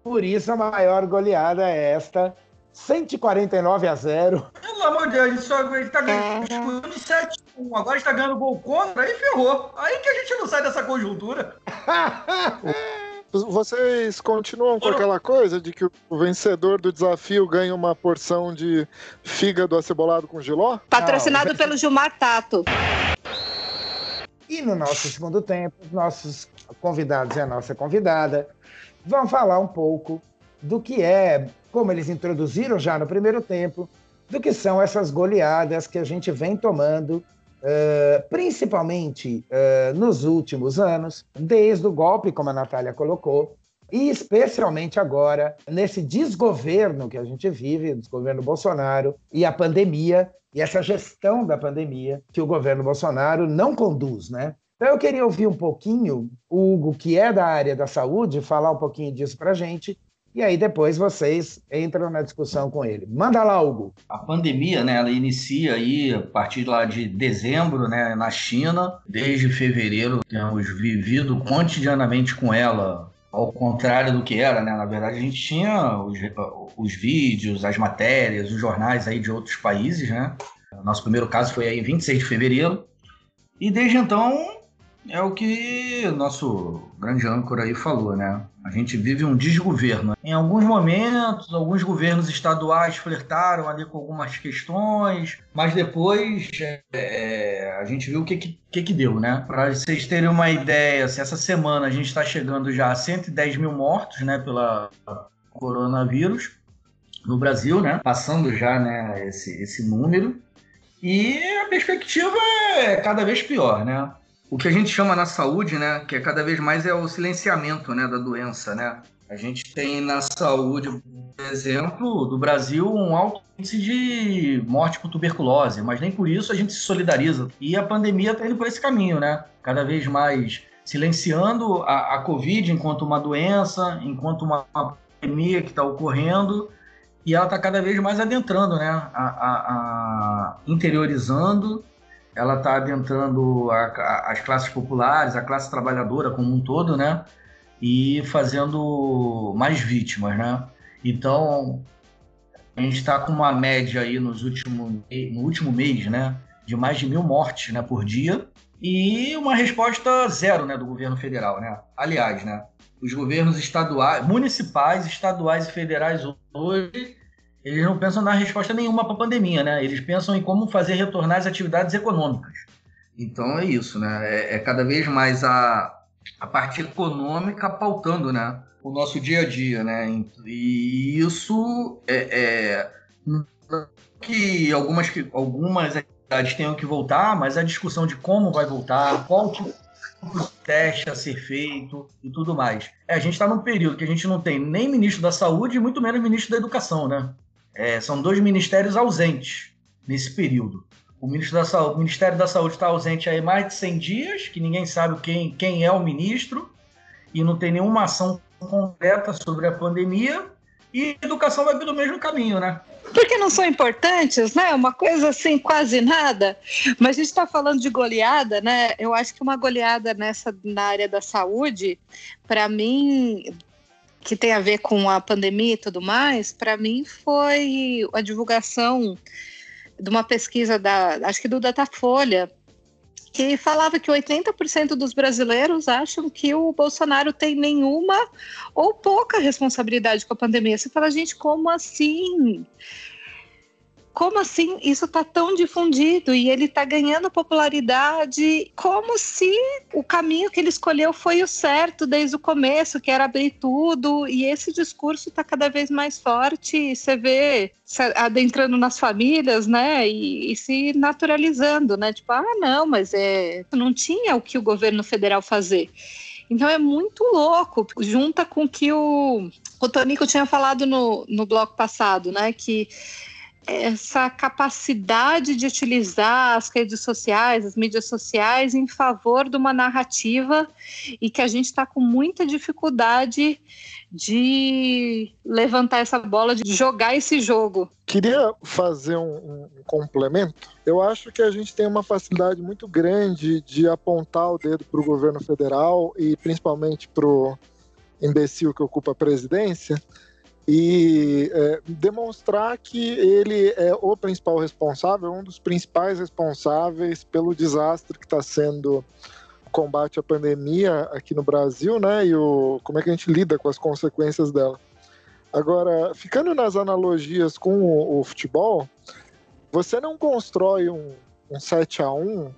Por isso a maior goleada é esta, 149 a 0. Pelo amor de Deus, ele, só, ele tá ganhando 7 1 agora está ganhando gol contra, aí ferrou. Aí que a gente não sai dessa conjuntura. Vocês continuam com aquela coisa de que o vencedor do desafio ganha uma porção de fígado acebolado com giló? Patrocinado não. pelo Gilmar Tato. E no nosso segundo tempo, nossos convidados e a nossa convidada vão falar um pouco do que é, como eles introduziram já no primeiro tempo, do que são essas goleadas que a gente vem tomando Uh, principalmente uh, nos últimos anos, desde o golpe, como a Natália colocou, e especialmente agora, nesse desgoverno que a gente vive, o desgoverno Bolsonaro, e a pandemia, e essa gestão da pandemia que o governo Bolsonaro não conduz, né? Então eu queria ouvir um pouquinho o Hugo, que é da área da saúde, falar um pouquinho disso para a gente, e aí depois vocês entram na discussão com ele. Manda lá, Hugo. A pandemia, né, ela inicia aí a partir lá de dezembro, né, na China. Desde fevereiro temos vivido cotidianamente com ela, ao contrário do que era, né? Na verdade, a gente tinha os, os vídeos, as matérias, os jornais aí de outros países, né? Nosso primeiro caso foi aí em 26 de fevereiro. E desde então é o que nosso grande âncora aí falou, né? A gente vive um desgoverno. Em alguns momentos, alguns governos estaduais flertaram ali com algumas questões, mas depois é, a gente viu o que, que, que deu, né? Para vocês terem uma ideia, se essa semana a gente está chegando já a 110 mil mortos, né, pela coronavírus no Brasil, né? Passando já, né, esse, esse número. E a perspectiva é cada vez pior, né? O que a gente chama na saúde, né, que é cada vez mais é o silenciamento, né, da doença, né? A gente tem na saúde, por exemplo, do Brasil, um alto índice de morte por tuberculose, mas nem por isso a gente se solidariza. E a pandemia está indo por esse caminho, né? Cada vez mais silenciando a, a Covid enquanto uma doença, enquanto uma, uma pandemia que está ocorrendo, e ela está cada vez mais adentrando, né? A, a, a interiorizando ela está adentrando a, a, as classes populares, a classe trabalhadora como um todo, né? E fazendo mais vítimas, né? Então, a gente está com uma média aí nos últimos, no último mês, né? De mais de mil mortes né, por dia e uma resposta zero né, do governo federal, né? Aliás, né? Os governos estaduais, municipais, estaduais e federais hoje eles não pensam na resposta nenhuma para a pandemia, né? Eles pensam em como fazer retornar as atividades econômicas. Então é isso, né? É, é cada vez mais a, a parte econômica pautando, né? O nosso dia a dia, né? E isso é, é que algumas algumas atividades tenham que voltar, mas a discussão de como vai voltar, qual tipo teste a ser feito e tudo mais. É, a gente está num período que a gente não tem nem ministro da saúde e muito menos ministro da educação, né? É, são dois ministérios ausentes nesse período. O, ministro da Saúde, o Ministério da Saúde está ausente há mais de 100 dias, que ninguém sabe quem, quem é o ministro, e não tem nenhuma ação concreta sobre a pandemia, e a educação vai pelo mesmo caminho, né? Porque não são importantes, né? Uma coisa assim, quase nada. Mas a gente está falando de goleada, né? Eu acho que uma goleada nessa na área da saúde, para mim, que tem a ver com a pandemia e tudo mais, para mim foi a divulgação de uma pesquisa da, acho que do Datafolha, que falava que 80% dos brasileiros acham que o Bolsonaro tem nenhuma ou pouca responsabilidade com a pandemia. Você fala, gente, como assim? Como assim isso está tão difundido e ele está ganhando popularidade, como se o caminho que ele escolheu foi o certo desde o começo, que era abrir tudo, e esse discurso está cada vez mais forte, você vê adentrando nas famílias, né, e, e, se naturalizando, né, tipo, ah, não, mas é, não tinha o que o governo federal fazer. Então é muito louco, junta com o que o, o Tonico tinha falado no, no bloco passado, né, que essa capacidade de utilizar as redes sociais, as mídias sociais em favor de uma narrativa e que a gente está com muita dificuldade de levantar essa bola, de jogar esse jogo. Queria fazer um, um, complemento. Eu acho que a gente tem uma facilidade muito grande de apontar o dedo para o governo federal e principalmente para o imbecil que ocupa a presidência e é, demonstrar que ele é o principal responsável, um dos principais responsáveis pelo desastre que está sendo o combate à pandemia aqui no Brasil, né? E o, como é que a gente lida com as consequências dela. Agora, ficando nas analogias com o, o futebol, você não constrói um, um 7 a 1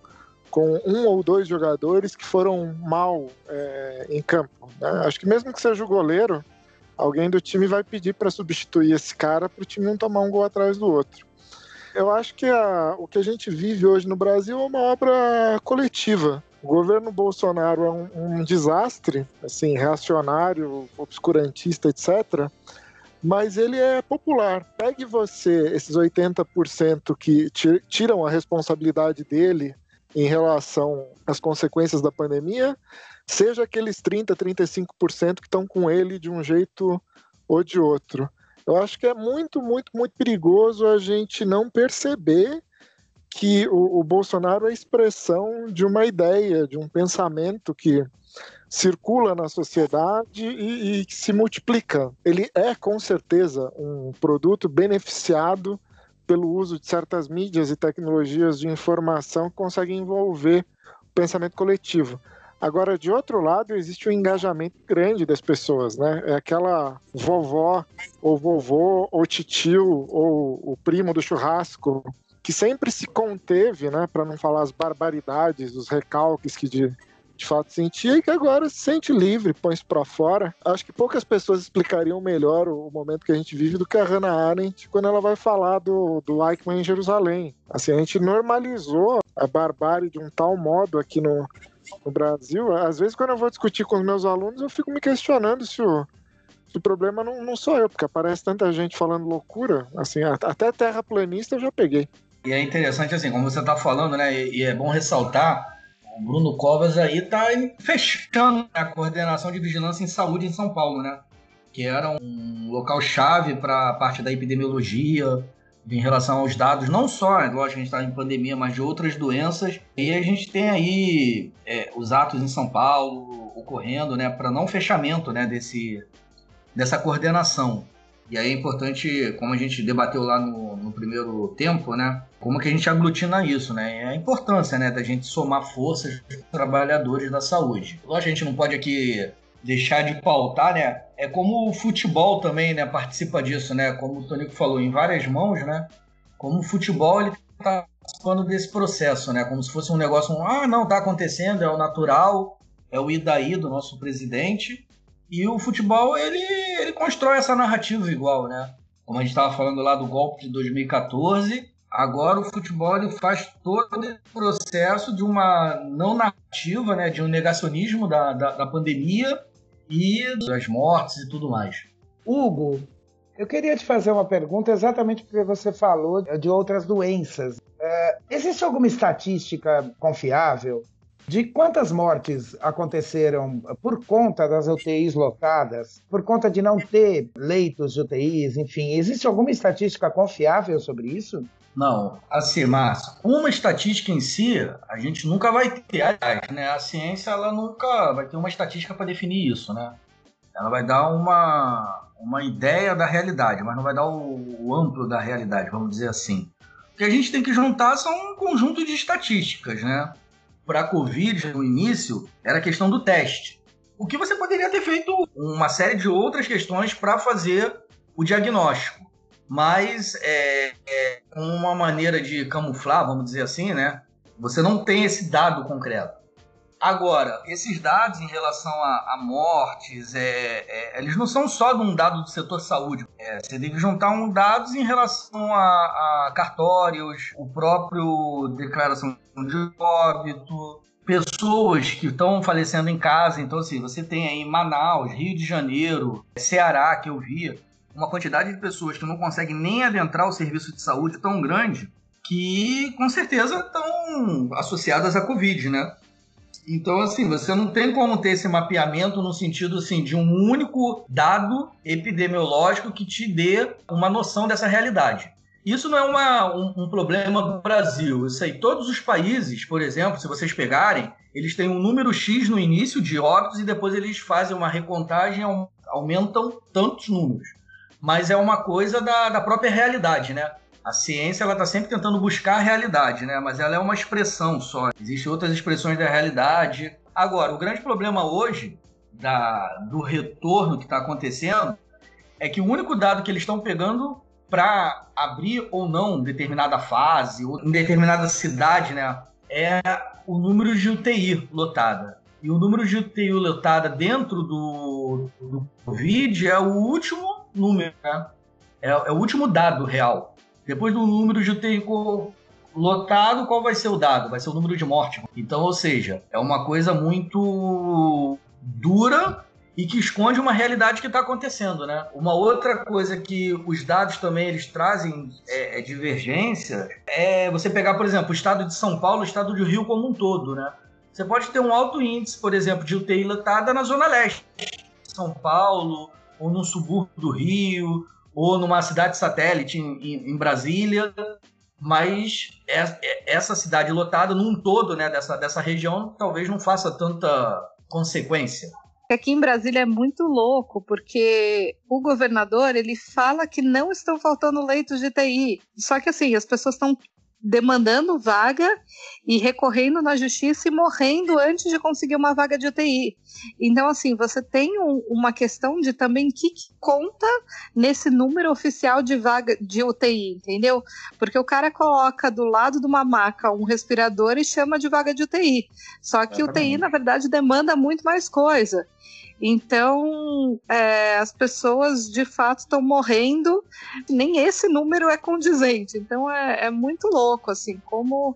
com um ou dois jogadores que foram mal é, em campo. Né? Acho que mesmo que seja o goleiro, alguém do time vai pedir para substituir esse cara para o time não tomar um gol atrás do outro. Eu acho que a, o que a gente vive hoje no Brasil é uma obra coletiva. O governo Bolsonaro é um, um desastre, assim, reacionário, obscurantista, etc. Mas ele é popular. Pegue você, esses 80% que tiram a responsabilidade dele em relação às consequências da pandemia, seja aqueles 30, 35% que estão com ele de um jeito ou de outro. Eu acho que é muito, muito, muito perigoso a gente não perceber que o, o Bolsonaro é expressão de uma ideia, de um pensamento que circula na sociedade e, e se multiplica. Ele é, com certeza, um produto beneficiado pelo uso de certas mídias e tecnologias de informação que conseguem envolver o pensamento coletivo. Agora, de outro lado, existe um engajamento grande das pessoas, né? É aquela vovó, ou vovô, ou titio, ou o primo do churrasco, que sempre se conteve, né? Para não falar as barbaridades, os recalques que de, de fato sentia e que agora se sente livre, põe isso para fora. Acho que poucas pessoas explicariam melhor o, momento que a gente vive do que a Hannah Arendt quando ela vai falar do, do Eichmann em Jerusalém. Assim, a gente normalizou a barbárie de um tal modo aqui no, no Brasil, às vezes quando eu vou discutir com os meus alunos, eu fico me questionando se o, o problema não, não sou eu, porque aparece tanta gente falando loucura, assim, até terraplanista eu já peguei. E é interessante, assim, como você está falando, né, e, e, é bom ressaltar, Bruno Covas aí está fechando a coordenação de vigilância em saúde em São Paulo, né, que era um local chave para a parte da epidemiologia, em relação aos dados, não só, é lógico, a gente está em pandemia, mas de outras doenças. E a gente tem aí é, os atos em São Paulo ocorrendo, né, para não fechamento, né, desse, dessa coordenação. E aí é importante, como a gente debateu lá no, no primeiro tempo, né, como que a gente aglutina isso, né, é a importância, né, da gente somar forças dos trabalhadores da saúde. Lógico, a gente não pode aqui deixar de pautar, né? É como o futebol também, né? Participa disso, né? Como o Tonico falou, em várias mãos, né? Como o futebol ele está participando desse processo, né? Como se fosse um negócio, um, ah, não, tá acontecendo, é o natural, é o idaí do nosso presidente. E o futebol, ele, ele constrói essa narrativa igual, né? Como a gente estava falando lá do golpe de 2014, agora o futebol ele faz todo esse processo de uma não narrativa, né? De um negacionismo da, da, da pandemia e das mortes e tudo mais. Hugo, eu queria te fazer uma pergunta exatamente porque você falou de outras doenças. É, existe alguma estatística confiável de quantas mortes aconteceram por conta das UTIs lotadas, por conta de não ter leitos de UTIs, enfim, existe alguma estatística confiável sobre isso? Não, assim, Márcio, uma estatística em si, a gente nunca vai ter, aliás, né? A ciência, ela nunca vai ter uma estatística para definir isso, né? Ela vai dar uma, uma ideia da realidade, mas não vai dar o, o amplo da realidade, vamos dizer assim. O que a gente tem que juntar são um conjunto de estatísticas, né? Para a Covid, no início, era a questão do teste. O que você poderia ter feito uma série de outras questões para fazer o diagnóstico mas é, é, uma maneira de camuflar, vamos dizer assim, né? Você não tem esse dado concreto. Agora, esses dados em relação a, a mortes, é, é, eles não são só de um dado do setor saúde. É, você deve juntar um dados em relação a, a cartórios, o próprio declaração de óbito, pessoas que estão falecendo em casa. Então, assim, você tem aí Manaus, Rio de Janeiro, Ceará, que eu vi, uma quantidade de pessoas que não conseguem nem adentrar o serviço de saúde tão grande que, com certeza, estão associadas à Covid, né? Então, assim, você não tem como ter esse mapeamento no sentido assim, de um único dado epidemiológico que te dê uma noção dessa realidade. Isso não é uma, um, um, problema do Brasil. Isso aí, todos os países, por exemplo, se vocês pegarem, eles têm um número X no início de óbitos e depois eles fazem uma recontagem aumentam tantos números. Mas é uma coisa da, da própria realidade, né? A ciência ela está sempre tentando buscar a realidade, né? Mas ela é uma expressão só. Existem outras expressões da realidade. Agora, o grande problema hoje da, do retorno que está acontecendo é que o único dado que eles estão pegando para abrir ou não determinada fase ou em determinada cidade, né, é o número de UTI lotada. E o número de UTI lotada dentro do, do Covid é o último número, né? é, é o último dado real. Depois do número de UTI lotado, qual vai ser o dado? Vai ser o número de mortes. Então, ou seja, é uma coisa muito dura e que esconde uma realidade que está acontecendo, né? Uma outra coisa que os dados também eles trazem é, é, divergência é você pegar, por exemplo, o estado de São Paulo, o estado do Rio como um todo, né? Você pode ter um alto índice, por exemplo, de UTI lotada na zona leste, São Paulo, ou no subúrbio do Rio, ou numa cidade satélite em, em Brasília, mas é, é, essa cidade lotada num todo, né, dessa, dessa região, talvez não faça tanta consequência. Aqui em Brasília é muito louco, porque o governador ele fala que não estão faltando leitos de TI. Só que assim, as pessoas estão demandando vaga e recorrendo na justiça e morrendo antes de conseguir uma vaga de UTI. Então, assim, você tem um, uma questão de também que, que conta nesse número oficial de vaga de UTI, entendeu? Porque o cara coloca do lado de uma maca um respirador e chama de vaga de UTI. Só que UTI, na verdade, demanda muito mais coisa. Então, é, as pessoas de fato estão morrendo, nem esse número é condizente. Então, é, é muito louco, assim, como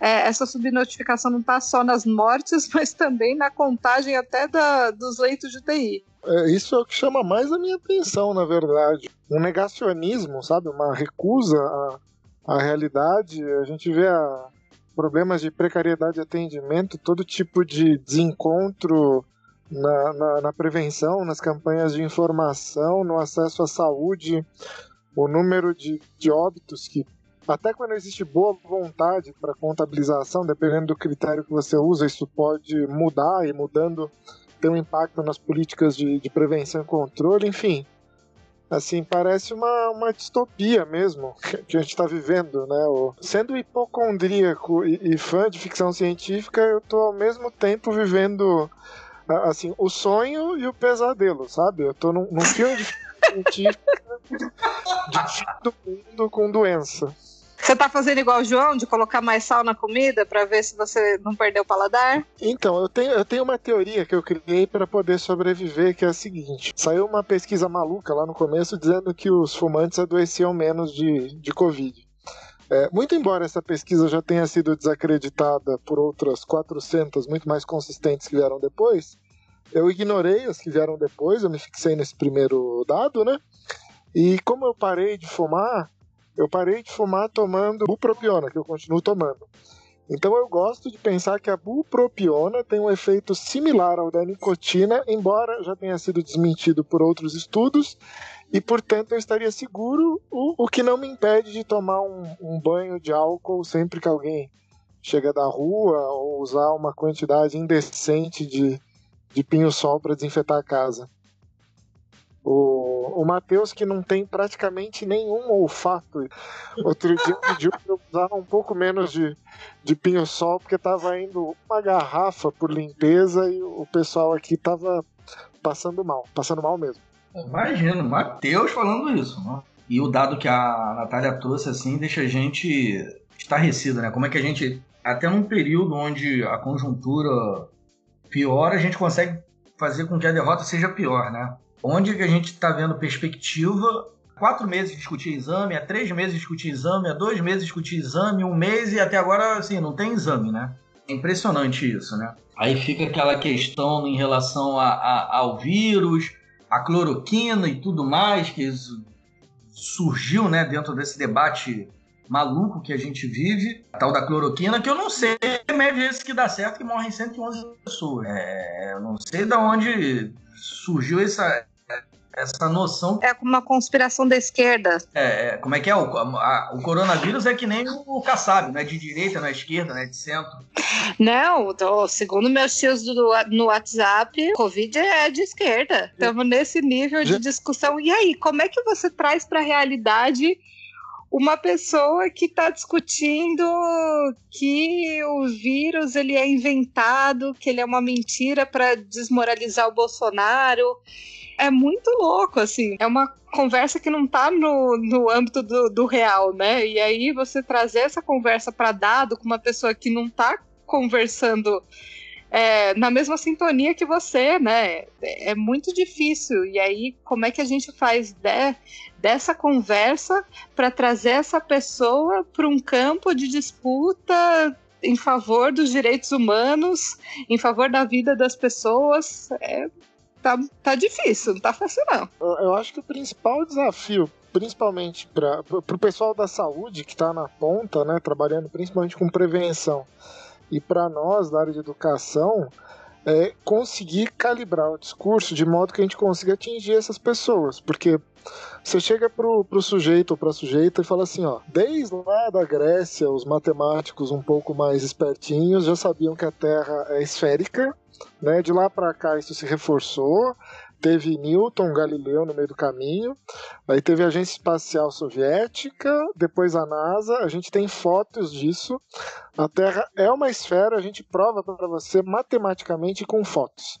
é, essa subnotificação não está só nas mortes, mas também na contagem até da, dos leitos de TI. É, isso é o que chama mais a minha atenção, na verdade. Um negacionismo, sabe? Uma recusa à, à realidade. A gente vê a, problemas de precariedade de atendimento, todo tipo de desencontro na, na, na, prevenção, nas campanhas de informação, no acesso à saúde, o número de, de óbitos que até quando existe boa vontade para contabilização, dependendo do critério que você usa, isso pode mudar e mudando tem um impacto nas políticas de, de prevenção e controle, enfim. Assim, parece uma, uma distopia mesmo que a gente está vivendo, né? O, sendo hipocondríaco e, e fã de ficção científica, eu estou ao mesmo tempo vivendo assim, o sonho e o pesadelo, sabe? Eu tô num, num filme de científico de fim do mundo com doença. Você tá fazendo igual o João, de colocar mais sal na comida para ver se você não perdeu o paladar? Então, eu tenho, eu tenho uma teoria que eu criei para poder sobreviver, que é a seguinte: saiu uma pesquisa maluca lá no começo dizendo que os fumantes adoeciam menos de, de Covid. É, muito embora essa pesquisa já tenha sido desacreditada por outras 400 muito mais consistentes que vieram depois, eu ignorei as que vieram depois, eu me fixei nesse primeiro dado, né? E como eu parei de fumar, eu parei de fumar tomando bupropiona, que eu continuo tomando. Então eu gosto de pensar que a bupropiona tem um efeito similar ao da nicotina, embora já tenha sido desmentido por outros estudos e portanto eu estaria seguro, o, o que não me impede de tomar um, um, banho de álcool sempre que alguém chega da rua ou usar uma quantidade indecente de, de pinho-sol para desinfetar a casa. O, o Matheus, que não tem praticamente nenhum olfato, outro dia pediu para eu usar um pouco menos de, de pinho-sol, porque estava indo uma garrafa por limpeza e o pessoal aqui estava passando mal, passando mal mesmo. Imagina, Matheus falando isso. Não, E o dado que a Natália trouxe, assim, deixa a gente estarrecido, né? Como é que a gente, até num período onde a conjuntura piora, a gente consegue fazer com que a derrota seja pior, né? Onde que a gente está vendo perspectiva quatro meses discutir exame, há três meses discutir exame, há dois meses discutir exame, um mês e até agora, assim, não tem exame, né? É impressionante isso, né? Aí fica aquela questão em relação a, a, ao vírus, a cloroquina e tudo mais, que surgiu né, dentro desse debate maluco que a gente vive, a tal da cloroquina, que eu não sei remédio é esse que dá certo que morrem 111 pessoas. É, eu não sei de onde surgiu essa, essa noção. É uma conspiração da esquerda. É, é como é que é? O, a, o coronavírus é que nem o Kassab, não é de direita, não é de esquerda, não é de centro. Não, tô, segundo meus tios do, no WhatsApp, Covid é de esquerda. Estamos nesse nível de discussão. E aí, como é que você traz para a realidade uma pessoa que está discutindo que o vírus ele é inventado, que ele é uma mentira para desmoralizar o Bolsonaro. É muito louco, assim. É uma conversa que não está no, no âmbito do, do real, né? E aí você trazer essa conversa para dado com uma pessoa que não está conversando é, na mesma sintonia que você, né? É, é muito difícil. E aí, como é que a gente faz de, dessa conversa para trazer essa pessoa para um campo de disputa em favor dos direitos humanos, em favor da vida das pessoas? É, tá, tá difícil, não tá fácil não. Eu, acho que o principal desafio principalmente para o pessoal da saúde que está na ponta, né, trabalhando principalmente com prevenção, e para nós, da área de educação, é conseguir calibrar o discurso de modo que a gente consiga atingir essas pessoas. Porque você chega pro, pro sujeito ou pra sujeita e fala assim, ó, desde lá da Grécia, os matemáticos um pouco mais espertinhos já sabiam que a Terra é esférica, né? De lá para cá isso se reforçou teve Newton, Galileu no meio do caminho, aí teve a Agência Espacial Soviética, depois a NASA, a gente tem fotos disso. A Terra é uma esfera, a gente prova para você matematicamente com fotos.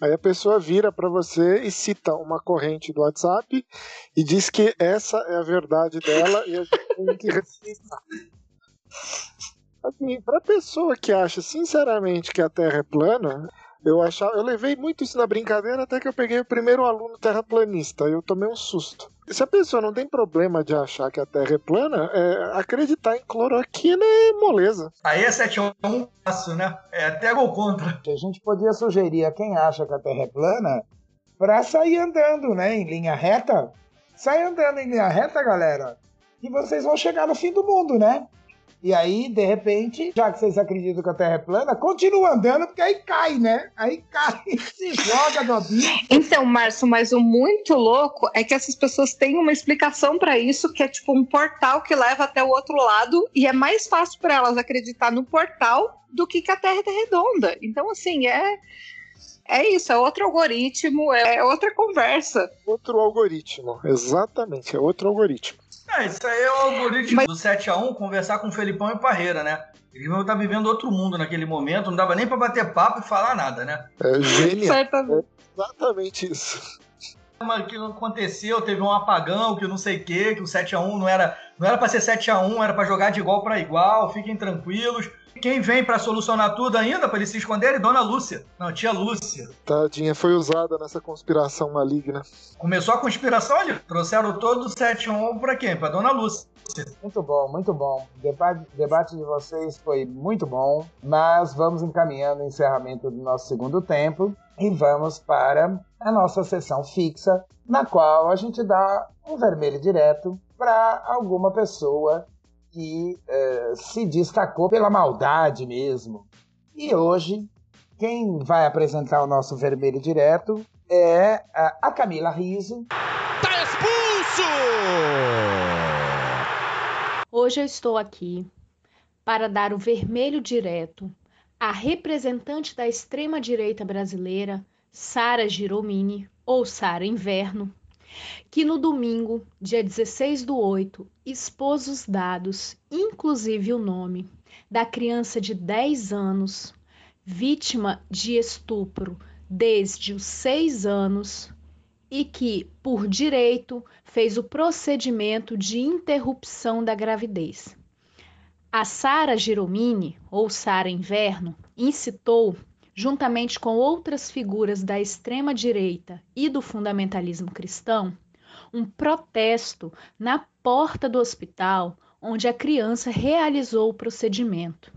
Aí a pessoa vira para você e cita uma corrente do WhatsApp e diz que essa é a verdade dela e a gente tem que respeitar. Assim, para pessoa que acha sinceramente que a Terra é plana, eu achava, eu levei muito isso na brincadeira até que eu peguei o primeiro aluno terraplanista. Eu tomei um susto. Se a pessoa não tem problema de achar que a Terra é plana, é, acreditar em cloroquina é moleza. Aí é 7 a 1 passo, né? É até gol contra. A gente podia sugerir a quem acha que a Terra é plana para sair andando, né, em linha reta. Sai andando em linha reta, galera, e vocês vão chegar no fim do mundo, né? E aí, de repente, já que vocês acreditam que a Terra é plana, continua andando, porque aí cai, né? Aí cai, se joga do abismo. Então, Márcio, mas o muito louco é que essas pessoas têm uma explicação para isso, que é tipo um portal que leva até o outro lado, e é mais fácil para elas acreditar no portal do que que a Terra é redonda. Então, assim, é. É isso, é outro algoritmo, é outra conversa. Outro algoritmo, exatamente, é outro algoritmo. É, isso aí é o algoritmo Mas... do 7x1 conversar com o Felipão e o Parreira, né? Ele estar tá vivendo outro mundo naquele momento, não dava nem para bater papo e falar nada, né? É genial. É exatamente isso. Mas que aconteceu, teve um apagão, que não sei o quê, que o 7x1 não era, não era para ser 7x1, era para jogar de igual para igual, fiquem tranquilos. Quem vem para solucionar tudo ainda, para eles se esconderem? Dona Lúcia. Não, tia Lúcia. Tadinha, foi usada nessa conspiração maligna. Começou a conspiração ali. Trouxeram todo o 7-1 para quem? Para Dona Lúcia. Muito bom, muito bom. O debate, debate de vocês foi muito bom, mas vamos encaminhando o encerramento do nosso segundo tempo e vamos para a nossa sessão fixa, na qual a gente dá um vermelho direto para alguma pessoa que é, se destacou pela maldade mesmo. E hoje, quem vai apresentar o nosso vermelho direto é a Camila Riso. Tá expulso! Hoje eu estou aqui para dar o vermelho direto à representante da extrema-direita brasileira, Sara Giromini, ou Sara Inverno, que no domingo, dia 16 do 8, expôs os dados, inclusive o nome, da criança de 10 anos, vítima de estupro desde os 6 anos, e que, por direito, fez o procedimento de interrupção da gravidez. A Sara Giromini, ou Sara Inverno, incitou, juntamente com outras figuras da extrema-direita e do fundamentalismo cristão, um protesto na porta do hospital onde a criança realizou o procedimento.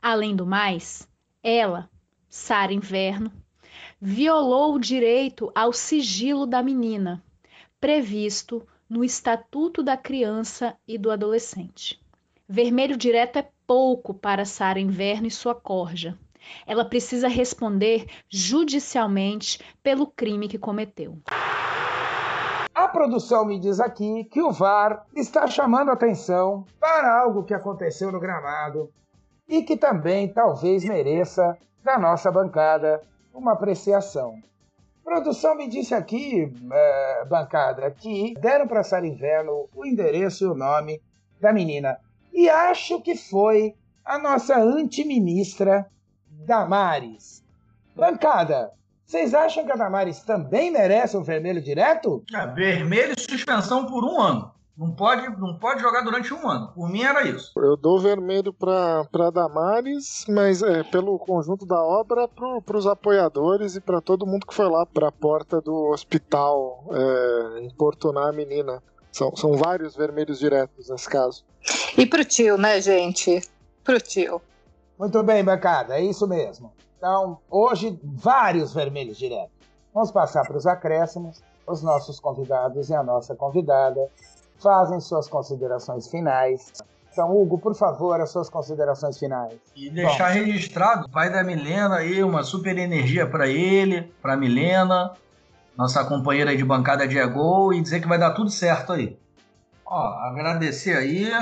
Além do mais, ela, Sara Inverno, violou o direito ao sigilo da menina, previsto no Estatuto da Criança e do Adolescente. Vermelho direto é pouco para Sara Inverno e sua corja. Ela precisa responder judicialmente pelo crime que cometeu. A produção me diz aqui que o VAR está chamando atenção para algo que aconteceu no gramado e que também talvez mereça da nossa bancada uma apreciação. Produção me disse aqui, é, bancada, que deram para Sara Inverno o endereço e o nome da menina. E acho que foi a nossa antiministra Damares. Bancada, vocês acham que a Damares também merece um vermelho direto? É, vermelho e suspensão por um ano. Não pode, não pode jogar durante um ano. Por mim era isso. Eu dou vermelho para Damares, mas é, pelo conjunto da obra, para os apoiadores e para todo mundo que foi lá para a porta do hospital é, importunar a menina. São, são vários vermelhos diretos nesse caso. E pro tio, né, gente? Pro tio. Muito bem, bancada, é isso mesmo. Então, hoje, vários vermelhos diretos. Vamos passar para os acréscimos. Os nossos convidados e a nossa convidada fazem suas considerações finais. Então, Hugo, por favor, as suas considerações finais. E deixar Bom. registrado, pai da Milena aí, uma super energia para ele, para Milena, nossa companheira de bancada de Egol, e dizer que vai dar tudo certo aí. Ó, agradecer aí,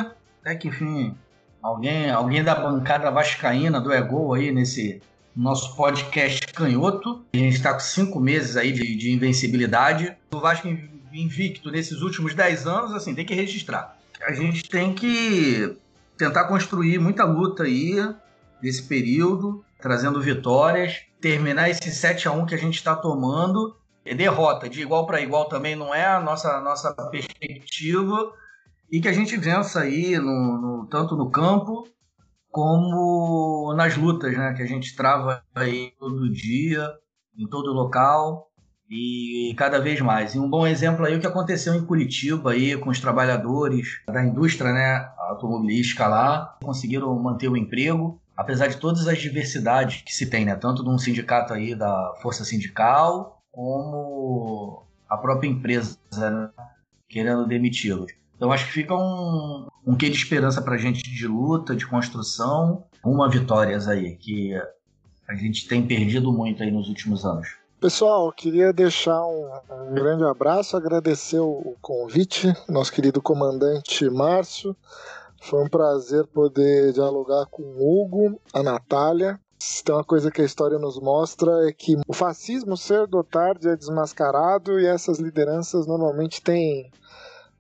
até que enfim, alguém, alguém da bancada vascaína do Egol aí nesse nosso podcast canhoto. A gente está com cinco meses aí de, de invencibilidade. O Vasco invicto nesses últimos 10 anos, assim, tem que registrar. A gente tem que tentar construir muita luta aí nesse período, trazendo vitórias, terminar esse 7 a 1 que a gente está tomando. Derrota de igual para igual também não é a nossa, nossa perspectiva. E que a gente vença aí, no, no, tanto no campo como nas lutas né, que a gente trava aí todo dia, em todo local e cada vez mais. E um bom exemplo aí é o que aconteceu em Curitiba aí com os trabalhadores da indústria, né, automobilística lá, conseguiram manter o emprego, apesar de todas as diversidades que se tem, né, tanto de um sindicato aí da força sindical como a própria empresa né, querendo demiti-los. Então acho que fica um, um quê de esperança para a gente de luta, de construção, uma vitórias aí que a gente tem perdido muito aí nos últimos anos. Pessoal, queria deixar um, um grande abraço, agradecer o convite, nosso querido comandante Márcio. Foi um prazer poder dialogar com o Hugo, a Natália. Se tem uma coisa que a história nos mostra é que o fascismo cedo ou tarde é desmascarado e essas lideranças normalmente têm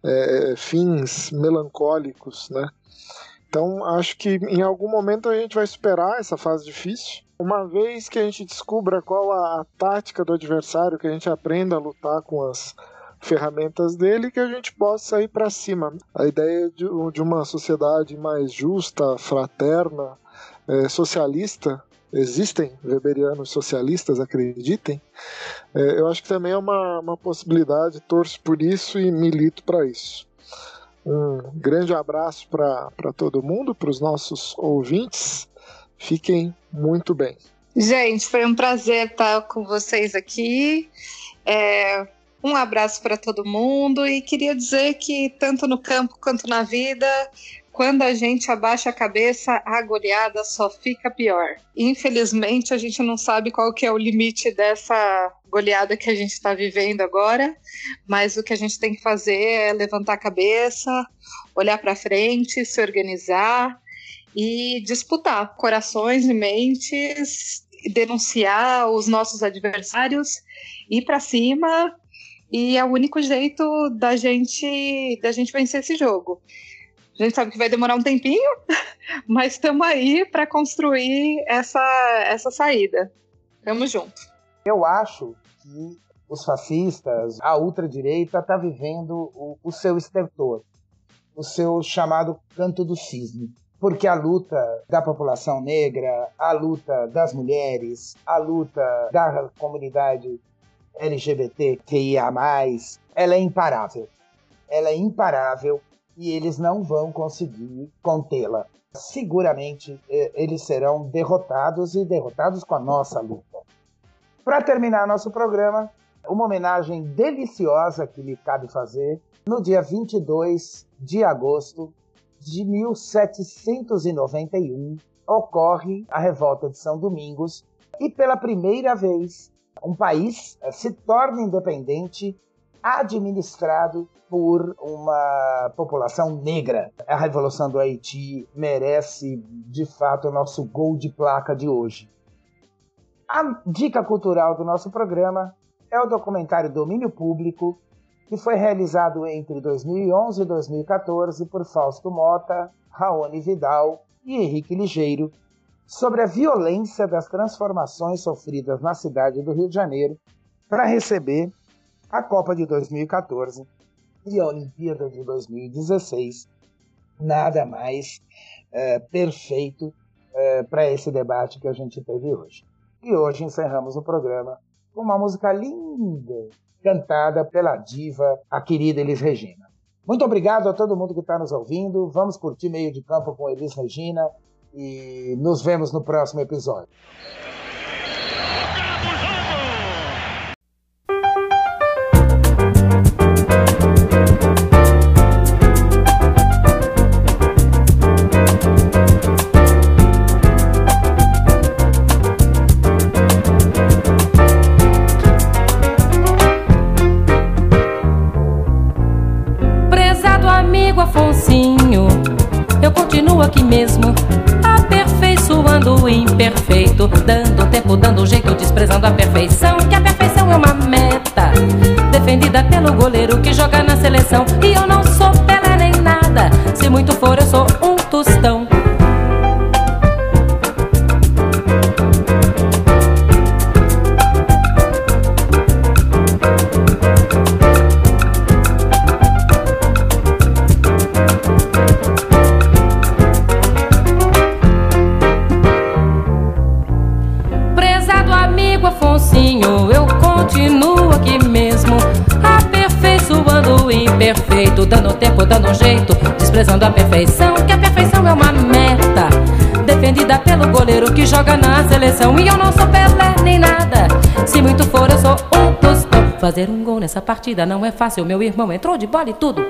é, fins melancólicos, né? Então acho que em algum momento a gente vai superar essa fase difícil uma vez que a gente descubra qual a, a tática do adversário, que a gente aprenda a lutar com as ferramentas dele, que a gente possa ir para cima. A ideia de, de, uma sociedade mais justa, fraterna, é, socialista, existem weberianos socialistas, acreditem, é, eu acho que também é uma, uma possibilidade, torço por isso e milito para isso. Um grande abraço para todo mundo, para os nossos ouvintes Fiquem muito bem. Gente, foi um prazer estar com vocês aqui. É, um abraço para todo mundo e queria dizer que tanto no campo quanto na vida, quando a gente abaixa a cabeça, a goleada só fica pior. Infelizmente, a gente não sabe qual que é o limite dessa goleada que a gente está vivendo agora, mas o que a gente tem que fazer é levantar a cabeça, olhar para frente, se organizar e disputar corações e mentes, denunciar os nossos adversários, ir para cima e é o único jeito da gente da gente vencer esse jogo. A gente sabe que vai demorar um tempinho, mas estamos aí para construir essa, essa saída. Tamo junto. Eu acho que os fascistas, a ultradireita está vivendo o, o seu estertor, o seu chamado canto do cisne porque a luta da população negra, a luta das mulheres, a luta da comunidade LGBTQIA+, ela é imparável. Ela é imparável e eles não vão conseguir contê-la. Seguramente eles serão derrotados e derrotados com a nossa luta. Para terminar nosso programa, uma homenagem deliciosa que me cabe fazer no dia 22 de agosto de 1791 ocorre a revolta de São Domingos e pela primeira vez um país eh, se torna independente administrado por uma população negra. A Revolução do Haiti merece, de fato, o nosso gol de placa de hoje. A dica cultural do nosso programa é o documentário Domínio Público, que foi realizado entre 2011 e 2014 por Fausto Mota, Raoni Vidal e Henrique Ligeiro, sobre a violência das transformações sofridas na cidade do Rio de Janeiro para receber a Copa de 2014 e a Olimpíada de 2016. Nada mais é, perfeito é, para esse debate que a gente teve hoje. E hoje encerramos o programa com uma música linda cantada pela diva, a querida Elis Regina. Muito obrigado a todo mundo que está nos ouvindo. Vamos curtir meio de campo com Elis Regina e nos vemos no próximo episódio. Mesmo, aperfeiçoando o imperfeito, dando tempo, dando jeito, desprezando a perfeição, que a perfeição é uma meta, defendida pelo goleiro que joga na seleção. E eu não sou Pelé nem nada, se muito for eu sou um tostão. Jeito, desprezando a perfeição, que a perfeição é uma meta. Defendida pelo goleiro que joga na seleção. E eu não sou Pelé nem nada. Se muito for, eu sou um tostão. Fazer um gol nessa partida não é fácil, meu irmão entrou de bola e tudo.